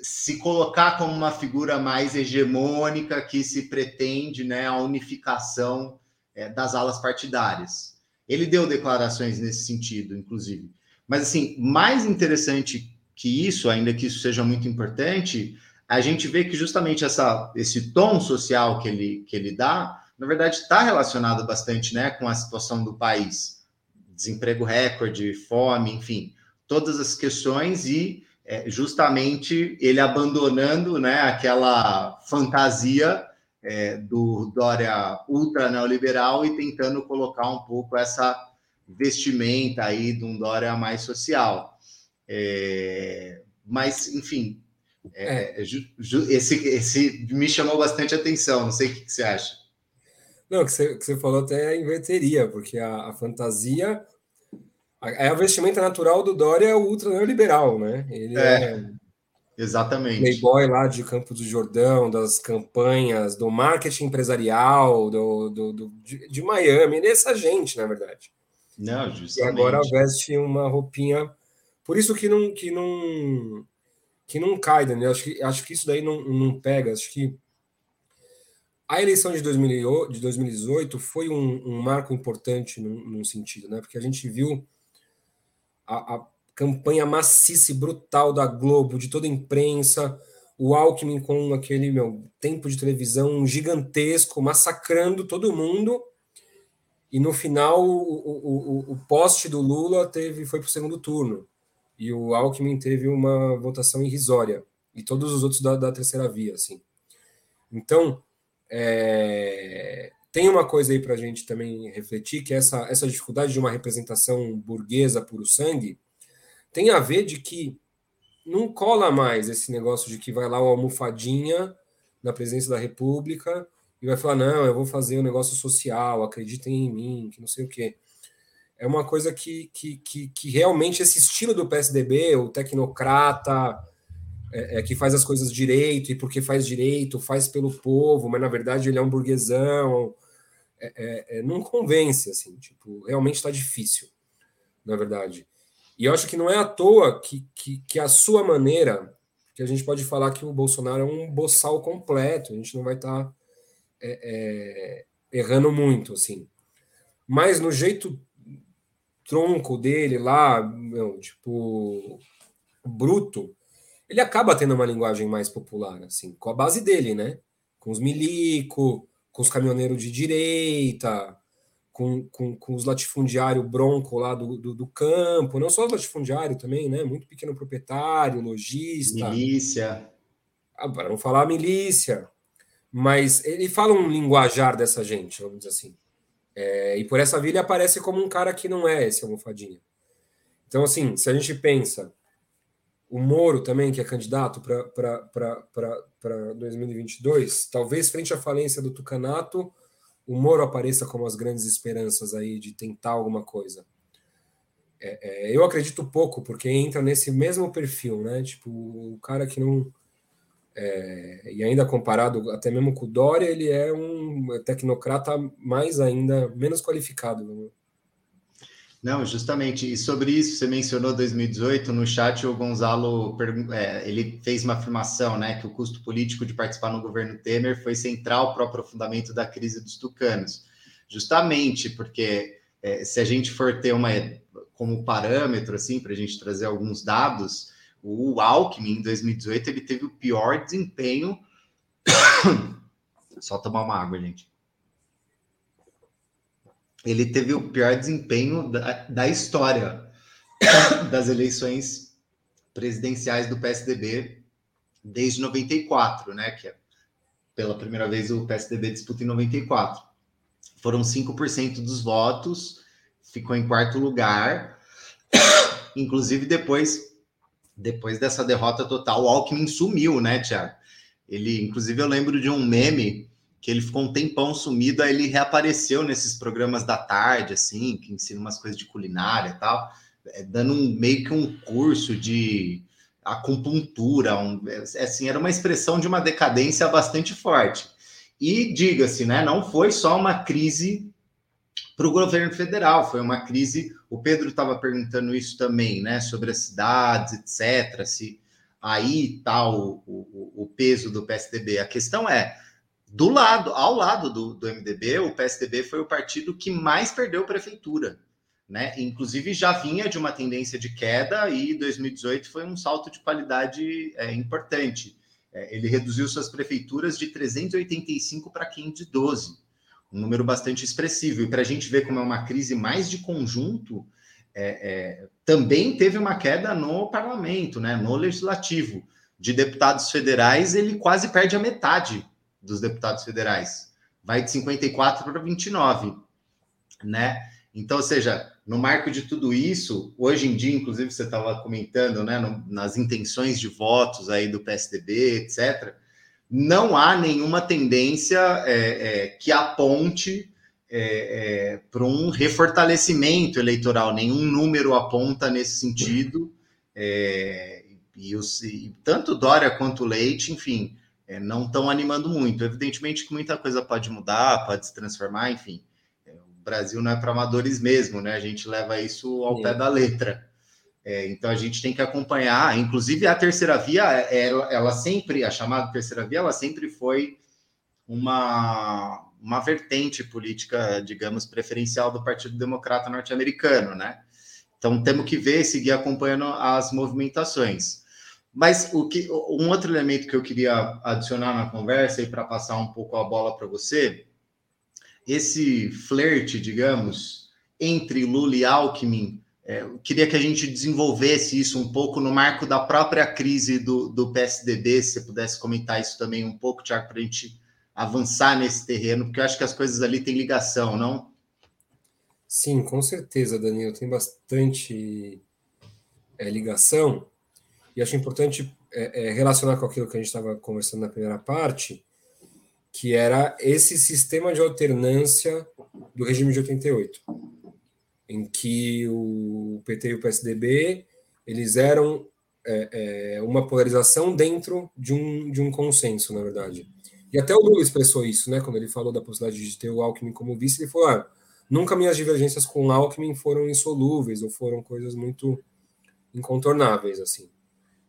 se colocar como uma figura mais hegemônica que se pretende né, a unificação é, das alas partidárias. Ele deu declarações nesse sentido, inclusive. Mas, assim, mais interessante que isso, ainda que isso seja muito importante, a gente vê que justamente essa, esse tom social que ele, que ele dá, na verdade, está relacionado bastante né, com a situação do país. Desemprego recorde, fome, enfim, todas as questões e é justamente ele abandonando né, aquela fantasia é, do Dória ultra neoliberal e tentando colocar um pouco essa vestimenta aí de um Dória mais social. É, mas, enfim, é, é. esse, esse me chamou bastante atenção, não sei o que, que você acha. Não, que você, que você falou até inverteria, porque a, a fantasia. A, a vestimenta natural do Dória é o ultra neoliberal, né? Ele é, é exatamente. Playboy lá de Campo do Jordão, das campanhas, do marketing empresarial, do, do, do de, de, Miami, dessa gente, na verdade. Não, justamente. E agora veste uma roupinha. Por isso que não, que não, que não cai, Daniel. Acho que, acho que isso daí não, não pega. Acho que a eleição de, 2018 foi um, um marco importante num, num, sentido, né? Porque a gente viu a, a, campanha maciça e brutal da Globo, de toda a imprensa, o Alckmin com aquele meu tempo de televisão gigantesco, massacrando todo mundo. E no final, o, o, o poste do Lula teve foi para o segundo turno. E o Alckmin teve uma votação irrisória. E todos os outros da, da terceira via, assim. Então, é, tem uma coisa aí para a gente também refletir, que essa, essa dificuldade de uma representação burguesa puro sangue tem a ver de que não cola mais esse negócio de que vai lá o almofadinha na presidência da República e vai falar, não, eu vou fazer um negócio social, acreditem em mim, que não sei o quê. É uma coisa que, que, que, que realmente esse estilo do PSDB, o tecnocrata, é, é, que faz as coisas direito, e porque faz direito, faz pelo povo, mas na verdade ele é um burguesão. É, é, é não convence, assim, tipo, realmente está difícil, na verdade. E eu acho que não é à toa que, que, que a sua maneira, que a gente pode falar que o Bolsonaro é um boçal completo, a gente não vai estar tá, é, errando muito, assim. Mas no jeito tronco dele lá, meu, tipo, bruto, ele acaba tendo uma linguagem mais popular, assim, com a base dele, né? Com os milico, com os caminhoneiros de direita, com, com, com os latifundiários bronco lá do, do, do, campo, não só os latifundiários também, né? Muito pequeno proprietário, lojista. Milícia. Ah, para não falar milícia. Mas ele fala um linguajar dessa gente, vamos dizer assim. É, e por essa via ele aparece como um cara que não é esse almofadinha. Então, assim, se a gente pensa o Moro também, que é candidato para 2022, talvez frente à falência do Tucanato, o Moro apareça como as grandes esperanças aí de tentar alguma coisa. É, é, eu acredito pouco, porque entra nesse mesmo perfil, né? Tipo, o cara que não. É, e ainda comparado até mesmo com o Dória, ele é um tecnocrata mais ainda, menos qualificado. Não, justamente. E sobre isso, você mencionou 2018, no chat o Gonzalo é, ele fez uma afirmação, né, que o custo político de participar no governo Temer foi central para o aprofundamento da crise dos tucanos. Justamente porque é, se a gente for ter uma como parâmetro, assim, para a gente trazer alguns dados, o Alckmin, em 2018, ele teve o pior desempenho. Só tomar uma água, gente ele teve o pior desempenho da, da história das eleições presidenciais do PSDB desde 94, né? Que é pela primeira vez o PSDB disputa em 94. Foram 5% dos votos, ficou em quarto lugar. Inclusive, depois, depois dessa derrota total, o Alckmin sumiu, né, Tiago? Ele, inclusive, eu lembro de um meme que ele ficou um tempão sumido, aí ele reapareceu nesses programas da tarde, assim, que ensina umas coisas de culinária e tal, é, dando um, meio que um curso de acupuntura, um, é, assim, era uma expressão de uma decadência bastante forte. E diga-se, né, não foi só uma crise para o governo federal, foi uma crise. O Pedro estava perguntando isso também, né, sobre as cidades, etc. Se aí está o, o, o peso do PSDB. A questão é do lado, ao lado do, do MDB, o PSDB foi o partido que mais perdeu prefeitura. Né? Inclusive já vinha de uma tendência de queda e 2018 foi um salto de qualidade é, importante. É, ele reduziu suas prefeituras de 385 para 512, um número bastante expressivo. E para a gente ver como é uma crise mais de conjunto, é, é, também teve uma queda no parlamento, né, no legislativo. De deputados federais, ele quase perde a metade dos deputados federais. Vai de 54 para 29, né? Então, ou seja, no marco de tudo isso, hoje em dia, inclusive, você estava comentando, né, no, nas intenções de votos aí do PSDB, etc., não há nenhuma tendência é, é, que aponte é, é, para um refortalecimento eleitoral, nenhum número aponta nesse sentido. É, e, os, e, tanto Dória quanto Leite, enfim, é, não estão animando muito. Evidentemente que muita coisa pode mudar, pode se transformar, enfim. o Brasil não é para amadores mesmo, né? A gente leva isso ao Sim. pé da letra. então a gente tem que acompanhar. Inclusive a terceira via, ela, ela sempre, a chamada terceira via, ela sempre foi uma uma vertente política, digamos, preferencial do Partido Democrata norte-americano, né? Então temos que ver, seguir acompanhando as movimentações. Mas o que, um outro elemento que eu queria adicionar na conversa e para passar um pouco a bola para você, esse flerte, digamos, entre Lula e Alckmin, é, eu queria que a gente desenvolvesse isso um pouco no marco da própria crise do, do PSDB, se você pudesse comentar isso também um pouco, Tiago, para a gente avançar nesse terreno, porque eu acho que as coisas ali têm ligação, não? Sim, com certeza, Danilo, tem bastante é, ligação, e acho importante é, é, relacionar com aquilo que a gente estava conversando na primeira parte, que era esse sistema de alternância do regime de 88, em que o PT e o PSDB eles eram é, é, uma polarização dentro de um, de um consenso, na verdade. E até o Lula expressou isso, né? Quando ele falou da possibilidade de ter o Alckmin como vice, ele falou: ah, nunca minhas divergências com o Alckmin foram insolúveis ou foram coisas muito incontornáveis, assim.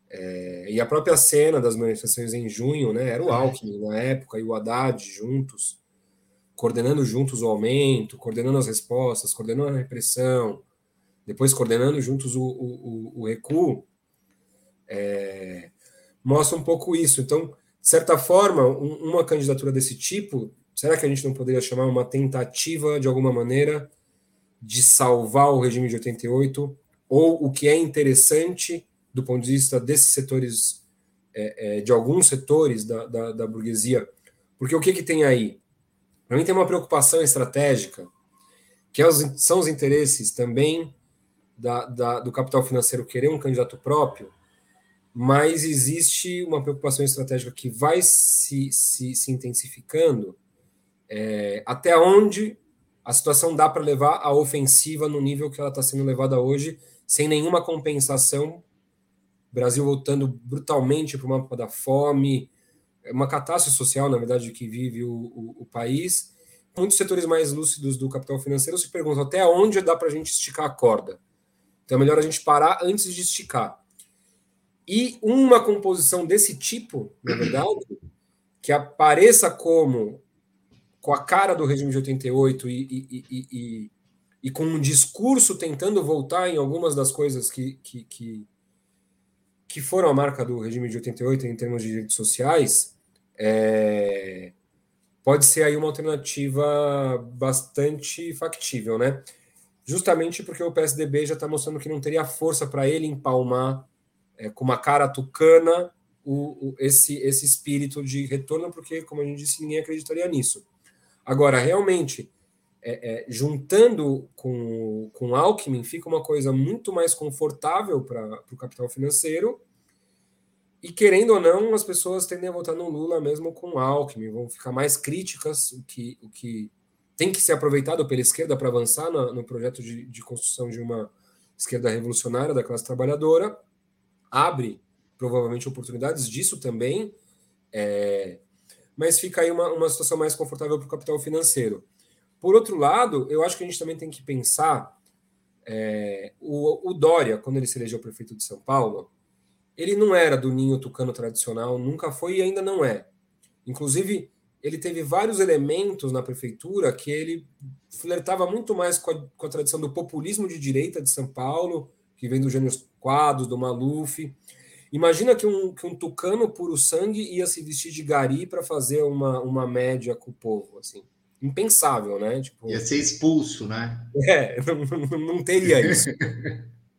É, e a própria cena das manifestações em junho, né? Era o Alckmin na época e o Haddad juntos, coordenando juntos o aumento, coordenando as respostas, coordenando a repressão, depois coordenando juntos o, o, o, recuo, é, mostra um pouco isso. Então, de certa forma, um, uma candidatura desse tipo, será que a gente não poderia chamar uma tentativa, de alguma maneira, de salvar o regime de 88? Ou o que é interessante do ponto de vista desses setores, é, é, de alguns setores da, da, da, burguesia? Porque o que, que tem aí? Para mim, tem uma preocupação estratégica, que é são os interesses também da, da, do capital financeiro querer um candidato próprio mas existe uma preocupação estratégica que vai se, se, se intensificando é, até onde a situação dá para levar a ofensiva no nível que ela está sendo levada hoje, sem nenhuma compensação. Brasil voltando brutalmente para o mapa da fome, é uma catástrofe social, na verdade, que vive o, o, o país. Muitos setores mais lúcidos do capital financeiro se perguntam até onde dá para a gente esticar a corda. Então é melhor a gente parar antes de esticar. E uma composição desse tipo, na verdade, que apareça como com a cara do regime de 88 e, e, e, e, e com um discurso tentando voltar em algumas das coisas que, que, que, que foram a marca do regime de 88 em termos de direitos sociais, é, pode ser aí uma alternativa bastante factível, né? Justamente porque o PSDB já está mostrando que não teria força para ele empalmar é, com uma cara tucana o, o, esse, esse espírito de retorno, porque, como a gente disse, ninguém acreditaria nisso. Agora, realmente, é, é, juntando com, com Alckmin, fica uma coisa muito mais confortável para o capital financeiro. E querendo ou não, as pessoas tendem a votar no Lula mesmo com Alckmin, vão ficar mais críticas, o que, o que tem que ser aproveitado pela esquerda para avançar no, no projeto de, de construção de uma esquerda revolucionária da classe trabalhadora abre provavelmente oportunidades disso também, é, mas fica aí uma, uma situação mais confortável para o capital financeiro. Por outro lado, eu acho que a gente também tem que pensar é, o, o, Dória, quando ele se elegeu prefeito de São Paulo, ele não era do ninho tucano tradicional, nunca foi e ainda não é. Inclusive, ele teve vários elementos na prefeitura que ele flertava muito mais com a, com a tradição do populismo de direita de São Paulo, que vem do Gênio Quadros, do Maluf. Imagina que um, que um tucano puro sangue ia se vestir de gari para fazer uma, uma média com o povo, assim. Impensável, né? Tipo, Ia ser expulso, né? É, não, não, não teria isso.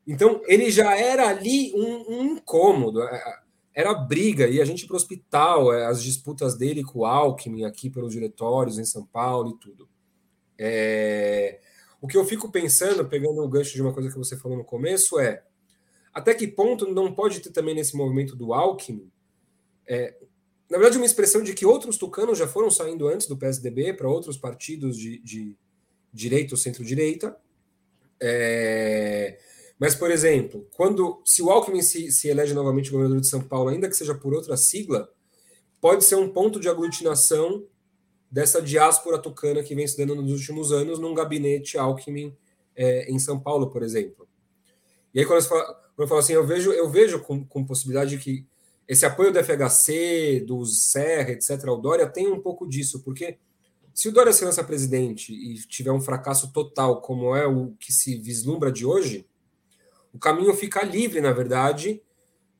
Então, ele já era ali um, um incômodo, é, é, era briga, e a gente para o hospital, é, as disputas dele com o Alckmin aqui pelos diretórios em São Paulo e tudo. É... O que eu fico pensando, pegando o gancho de uma coisa que você falou no começo, é até que ponto não pode ter também nesse movimento do Alckmin, é, na verdade, uma expressão de que outros tucanos já foram saindo antes do PSDB para outros partidos de, de direita ou centro-direita. É, mas, por exemplo, quando se o Alckmin se, se elege novamente governador de São Paulo, ainda que seja por outra sigla, pode ser um ponto de aglutinação dessa diáspora tucana que vem se dando nos últimos anos num gabinete Alckmin é, em São Paulo, por exemplo. E aí, quando, fala, quando eu falo assim, eu vejo, eu vejo com, com possibilidade de que esse apoio do FHC, do Serra, etc., ao Dória, tem um pouco disso, porque se o Dória se lança presidente e tiver um fracasso total, como é o que se vislumbra de hoje, o caminho fica livre, na verdade,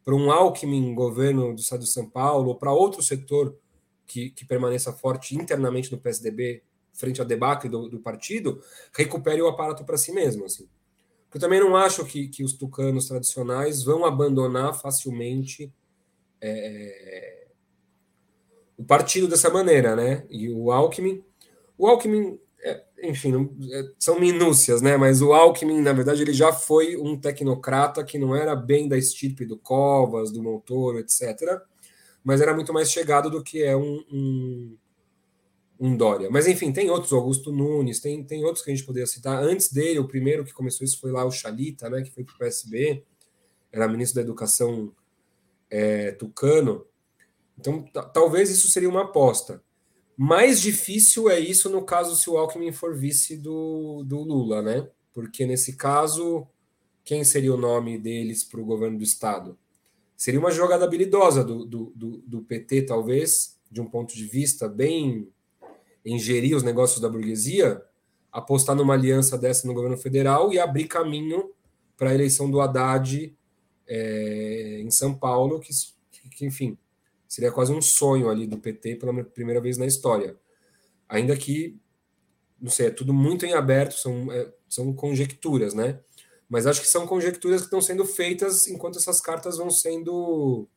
para um Alckmin governo do Estado de São Paulo, ou para outro setor que, que, permaneça forte internamente no PSDB, frente ao debate do, do partido, recupere o aparato para si mesmo. Assim. Eu também não acho que, que os tucanos tradicionais vão abandonar facilmente é, o partido dessa maneira, né? E o Alckmin, o Alckmin, é, enfim, é, são minúcias, né? Mas o Alckmin, na verdade, ele já foi um tecnocrata que não era bem da estirpe do Covas, do Montoro, etc., mas era muito mais chegado do que é um, um, um Dória. Mas enfim, tem outros, Augusto Nunes, tem, tem outros que a gente poderia citar. Antes dele, o primeiro que começou isso foi lá o Chalita, né? Que foi para o PSB, era ministro da Educação é, Tucano. Então, talvez isso seria uma aposta. Mais difícil é isso no caso se o Alckmin for vice do, do Lula, né? Porque nesse caso, quem seria o nome deles para o governo do Estado? Seria uma jogada habilidosa do, do, do, do PT, talvez, de um ponto de vista bem engerir os negócios da burguesia, apostar numa aliança dessa no governo federal e abrir caminho para a eleição do Haddad é, em São Paulo, que, que, enfim, seria quase um sonho ali do PT pela primeira vez na história. Ainda que, não sei, é tudo muito em aberto, são, é, são conjecturas, né? Mas acho que são conjecturas que estão sendo feitas enquanto essas cartas vão sendo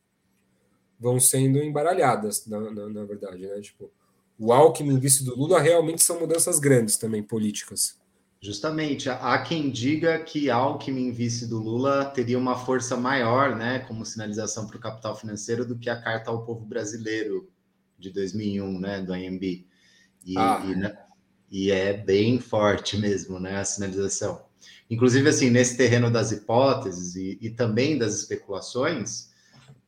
vão sendo embaralhadas, na, na, na verdade, né? Tipo, o Alckmin vice do Lula realmente são mudanças grandes também políticas. Justamente, há quem diga que Alckmin, vice do Lula, teria uma força maior, né, como sinalização para o capital financeiro, do que a Carta ao Povo Brasileiro de 2001, né, do IMB. E, ah. e, né, e, é bem forte mesmo, né, a sinalização. Inclusive, assim, nesse terreno das hipóteses e, e também das especulações,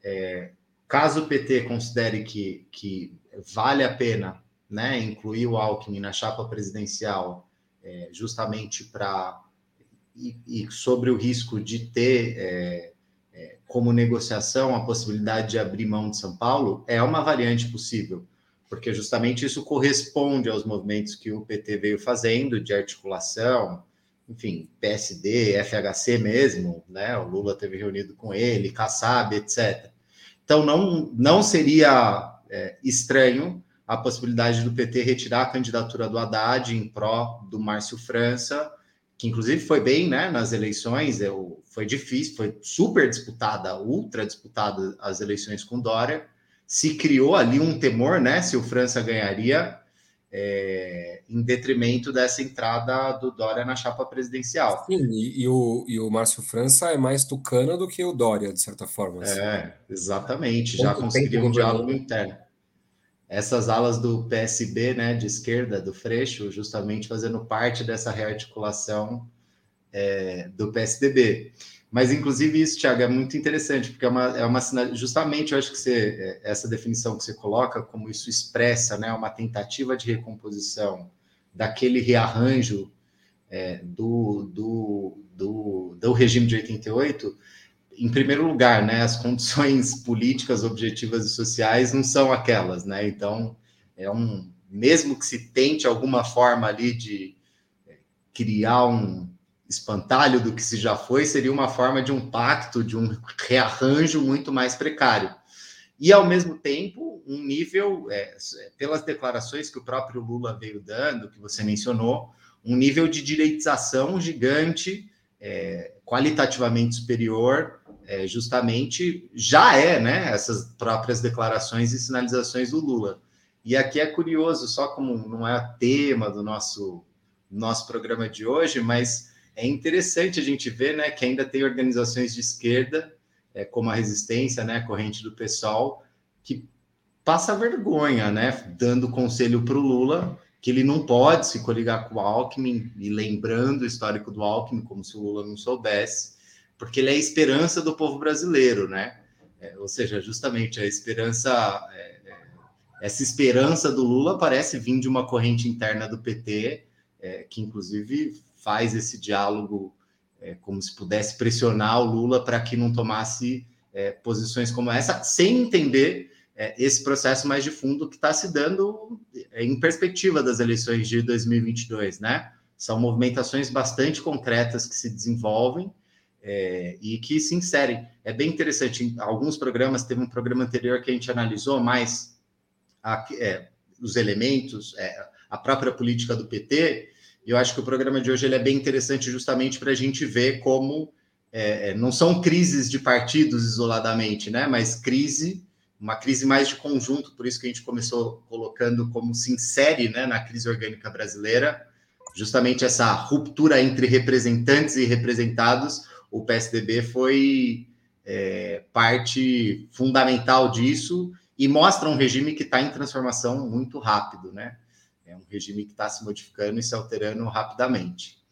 é, caso o PT considere que, que vale a pena, né, incluir o Alckmin na chapa presidencial é, justamente para. E, e, sobre o risco de ter é, é, como negociação a possibilidade de abrir mão de São Paulo, é uma variante possível, porque justamente isso corresponde aos movimentos que o PT veio fazendo de articulação, enfim, PSD, FHC mesmo, né? O Lula teve reunido com ele, Kassab, etc. Então não, não seria é, estranho a possibilidade do PT retirar a candidatura do Haddad em pró do Márcio França, que inclusive foi bem né, nas eleições, eu, foi difícil, foi super disputada, ultra disputada as eleições com Dória. Se criou ali um temor, né, se o França ganharia, é, em detrimento dessa entrada do Dória na chapa presidencial. Sim, e, e, o, e o Márcio França é mais tucano do que o Dória, de certa forma. Assim. É, exatamente, já conseguiu um diálogo interno essas alas do PSB, né, de esquerda, do Freixo, justamente fazendo parte dessa rearticulação é, do PSDB. Mas, inclusive, isso, Thiago, é muito interessante, porque é uma, é uma justamente, eu acho que você, é, essa definição que você coloca, como isso expressa né, uma tentativa de recomposição daquele rearranjo é, do, do, do, do regime de 88, em primeiro lugar, né, as condições políticas, objetivas e sociais não são aquelas, né? Então, é um mesmo que se tente alguma forma ali de é, criar um espantalho do que se já foi, seria uma forma de um pacto, de um rearranjo muito mais precário. e, ao mesmo tempo, um nível, é, pelas declarações que o próprio Lula veio dando, que você mencionou, um nível de direitização gigante, é, qualitativamente superior, é, justamente já é, né, essas próprias declarações e sinalizações do Lula. E aqui é curioso, só como não é tema do nosso, nosso programa de hoje, mas é interessante a gente ver né, que ainda tem organizações de esquerda, é, como a Resistência, né, corrente do pessoal, que passa vergonha, né, dando conselho para o Lula que ele não pode se coligar com o Alckmin, e lembrando o histórico do Alckmin, como se o Lula não soubesse, porque ele é a esperança do povo brasileiro, né? É, ou seja, justamente a esperança, é, é, essa esperança do Lula parece vir de uma corrente interna do PT, é, que inclusive faz esse diálogo é, como se pudesse pressionar o Lula para que não tomasse posições como essa, sem entender esse processo mais de fundo que está se dando em perspectiva das eleições de 2022, né? São movimentações bastante concretas que se desenvolvem é, e que se inserem. É bem interessante. Em alguns programas, teve um programa anterior que a gente analisou mais a, é, os elementos, é, a própria política do PT. E eu acho que o programa de hoje ele é bem interessante justamente para a gente ver como é, não são crises de partidos isoladamente, né? Mas crise uma crise mais de conjunto, por isso que a gente começou colocando como se insere né, na crise orgânica brasileira, justamente essa ruptura entre representantes e representados. O PSDB foi é, parte fundamental disso e mostra um regime que está em transformação muito rápido, né? É um regime que está se modificando e se alterando rapidamente.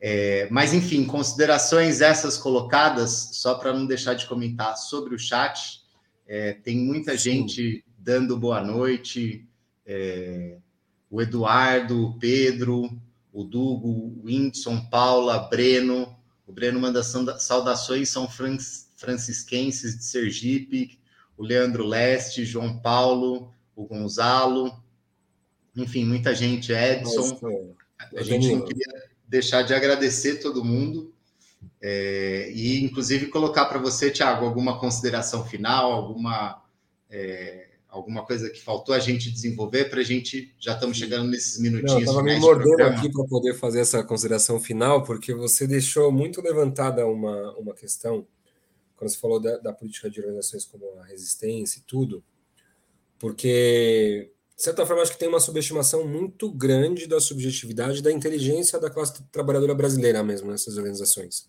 É, mas, enfim, considerações essas colocadas, só para não deixar de comentar sobre o chat, é, tem muita gente dando boa noite. É, o Eduardo, o Pedro, o Dugo, o Whindersson, Paula, Breno. O Breno manda saudações são francisquenses de Sergipe. O Leandro Leste, João Paulo, o Gonzalo. Enfim, muita gente. Edson. a gente não queria deixar de agradecer todo mundo. É, e, inclusive, colocar para você, Tiago, alguma consideração final, alguma, é, alguma coisa que faltou a gente desenvolver para a gente. Já estamos chegando nesses minutinhos. Estava me mordendo aqui para poder fazer essa consideração final, porque você deixou muito levantada uma, uma questão, quando você falou da, da política de organizações como a resistência e tudo, porque de certa forma, acho que tem uma subestimação muito grande da subjetividade da inteligência da classe trabalhadora brasileira mesmo nessas organizações.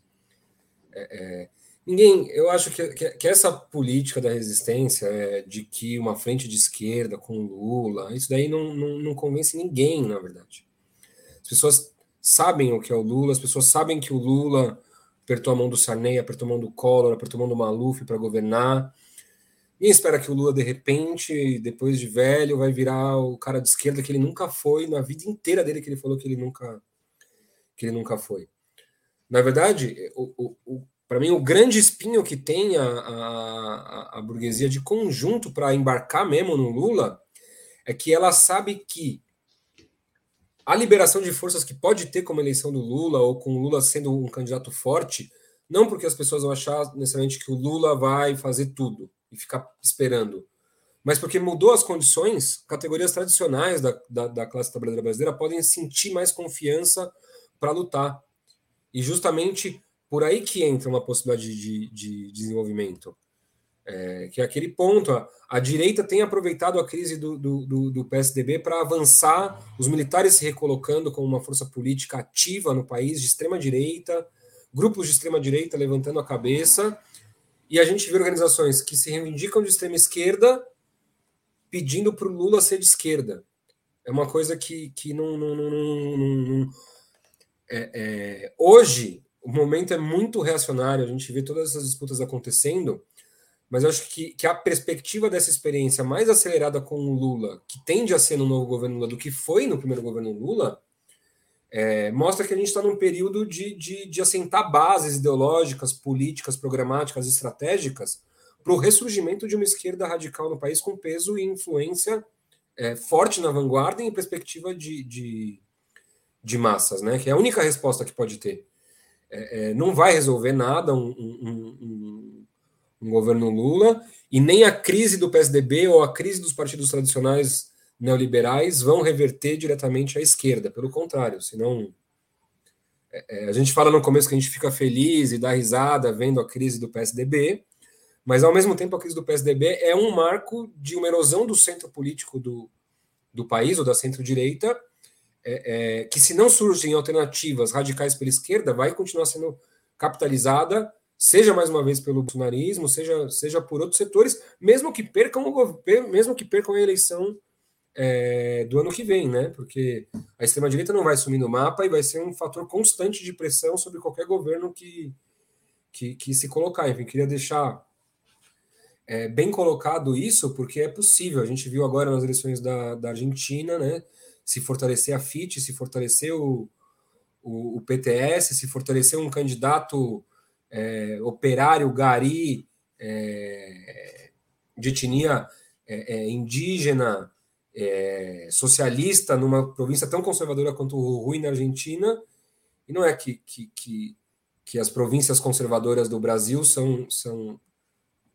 É, é, ninguém, eu acho que, que, que, essa política da resistência é, de que uma frente de esquerda com Lula, isso daí não, não, não convence ninguém, na verdade. As pessoas sabem o que é o Lula, as pessoas sabem que o Lula apertou a mão do Sarney, apertou a mão do Collor, apertou a mão do Maluf para governar e espera que o Lula, de repente, depois de velho, vai virar o cara de esquerda que ele nunca foi, na vida inteira dele que ele falou que ele nunca, que ele nunca foi. Na verdade, o, o, para mim, o grande espinho que tem a, a, a burguesia de conjunto para embarcar mesmo no Lula é que ela sabe que a liberação de forças que pode ter como eleição do Lula, ou com o Lula sendo um candidato forte, não porque as pessoas vão achar necessariamente que o Lula vai fazer tudo e ficar esperando. Mas porque mudou as condições, categorias tradicionais da, da, da classe trabalhadora brasileira podem sentir mais confiança para lutar. E justamente por aí que entra uma possibilidade de, de desenvolvimento. É, que é aquele ponto. A, a, direita tem aproveitado a crise do, do, do PSDB para avançar, os militares se recolocando como uma força política ativa no país, de extrema direita, grupos de extrema direita levantando a cabeça e a gente vê organizações que se reivindicam de extrema esquerda pedindo para o Lula ser de esquerda. É uma coisa que, que não. não, não, não é, é, hoje, o momento é muito reacionário, a gente vê todas essas disputas acontecendo, mas eu acho que, que a perspectiva dessa experiência mais acelerada com o Lula, que tende a ser no novo governo Lula do que foi no primeiro governo Lula, é, mostra que a gente está num período de, de, de, assentar bases ideológicas, políticas, programáticas, estratégicas para o ressurgimento de uma esquerda radical no país com peso e influência é, forte na vanguarda e em perspectiva de, de, de, massas, né? que é a única resposta que pode ter. É, é não vai resolver nada um, um, um, um governo Lula, e nem a crise do PSDB ou a crise dos partidos tradicionais neoliberais vão reverter diretamente à esquerda. Pelo contrário, senão. É, é, a gente fala no começo que a gente fica feliz e dá risada vendo a crise do PSDB, mas ao mesmo tempo a crise do PSDB é um marco de uma erosão do centro político do, do país, ou da centro-direita, é, é, que se não surgem alternativas radicais pela esquerda, vai continuar sendo capitalizada, seja mais uma vez pelo bolsonarismo, seja, seja por outros setores, mesmo que percam o, mesmo que percam a eleição é, do ano que vem, né? Porque a extrema-direita não vai sumir no mapa e vai ser um fator constante de pressão sobre qualquer governo que, que, que se colocar. Enfim, queria deixar é, bem colocado isso, porque é possível. A gente viu agora nas eleições da, da Argentina, né? Se fortalecer a FIT, se fortalecer o, o, o PTS, se fortalecer um candidato é, operário, gari, é, de etnia é, é, indígena, é, socialista, numa província tão conservadora quanto o Rui na Argentina. E não é que, que, que, que as províncias conservadoras do Brasil são, são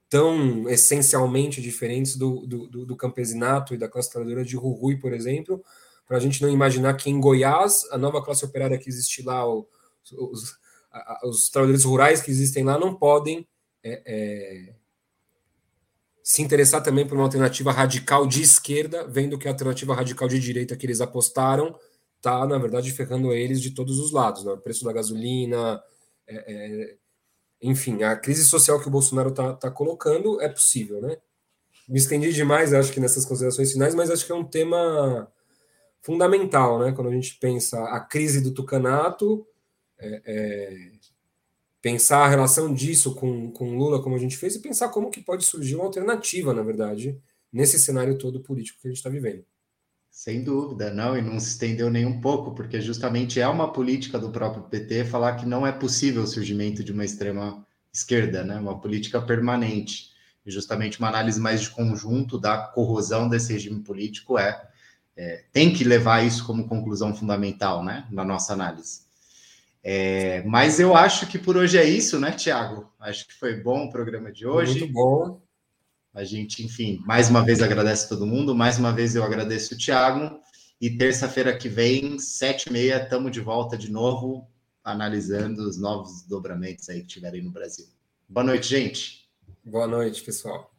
tão essencialmente diferentes do, do, do campesinato e da classe trabalhadora de Rui, por exemplo, para a gente não imaginar que em Goiás, a nova classe operária que existe lá, os, os, trabalhadores rurais que existem lá, não podem é, é, se interessar também por uma alternativa radical de esquerda, vendo que a alternativa radical de direita que eles apostaram está, na verdade, ferrando eles de todos os lados. Né? O preço da gasolina, é, é enfim, a crise social que o Bolsonaro está tá colocando é possível, né? Me estendi demais, acho que nessas considerações finais, mas acho que é um tema fundamental, né? Quando a gente pensa a crise do tucanato, é, é, pensar a relação disso com, com Lula, como a gente fez, e pensar como que pode surgir uma alternativa, na verdade, nesse cenário todo político que a gente está vivendo. Sem dúvida, não, e não se estendeu nem um pouco, porque justamente é uma política do próprio PT falar que não é possível o surgimento de uma extrema esquerda, né? Uma política permanente. E justamente uma análise mais de conjunto da corrosão desse regime político é, é tem que levar isso como conclusão fundamental, né? Na nossa análise. É, mas eu acho que por hoje é isso, né, Tiago? Acho que foi bom o programa de hoje. Muito bom. A gente, enfim, mais uma vez agradece todo mundo, mais uma vez eu agradeço o Thiago. E terça-feira que vem, sete e meia, estamos de volta de novo, analisando os novos dobramentos aí que tiverem no Brasil. Boa noite, gente. Boa noite, pessoal.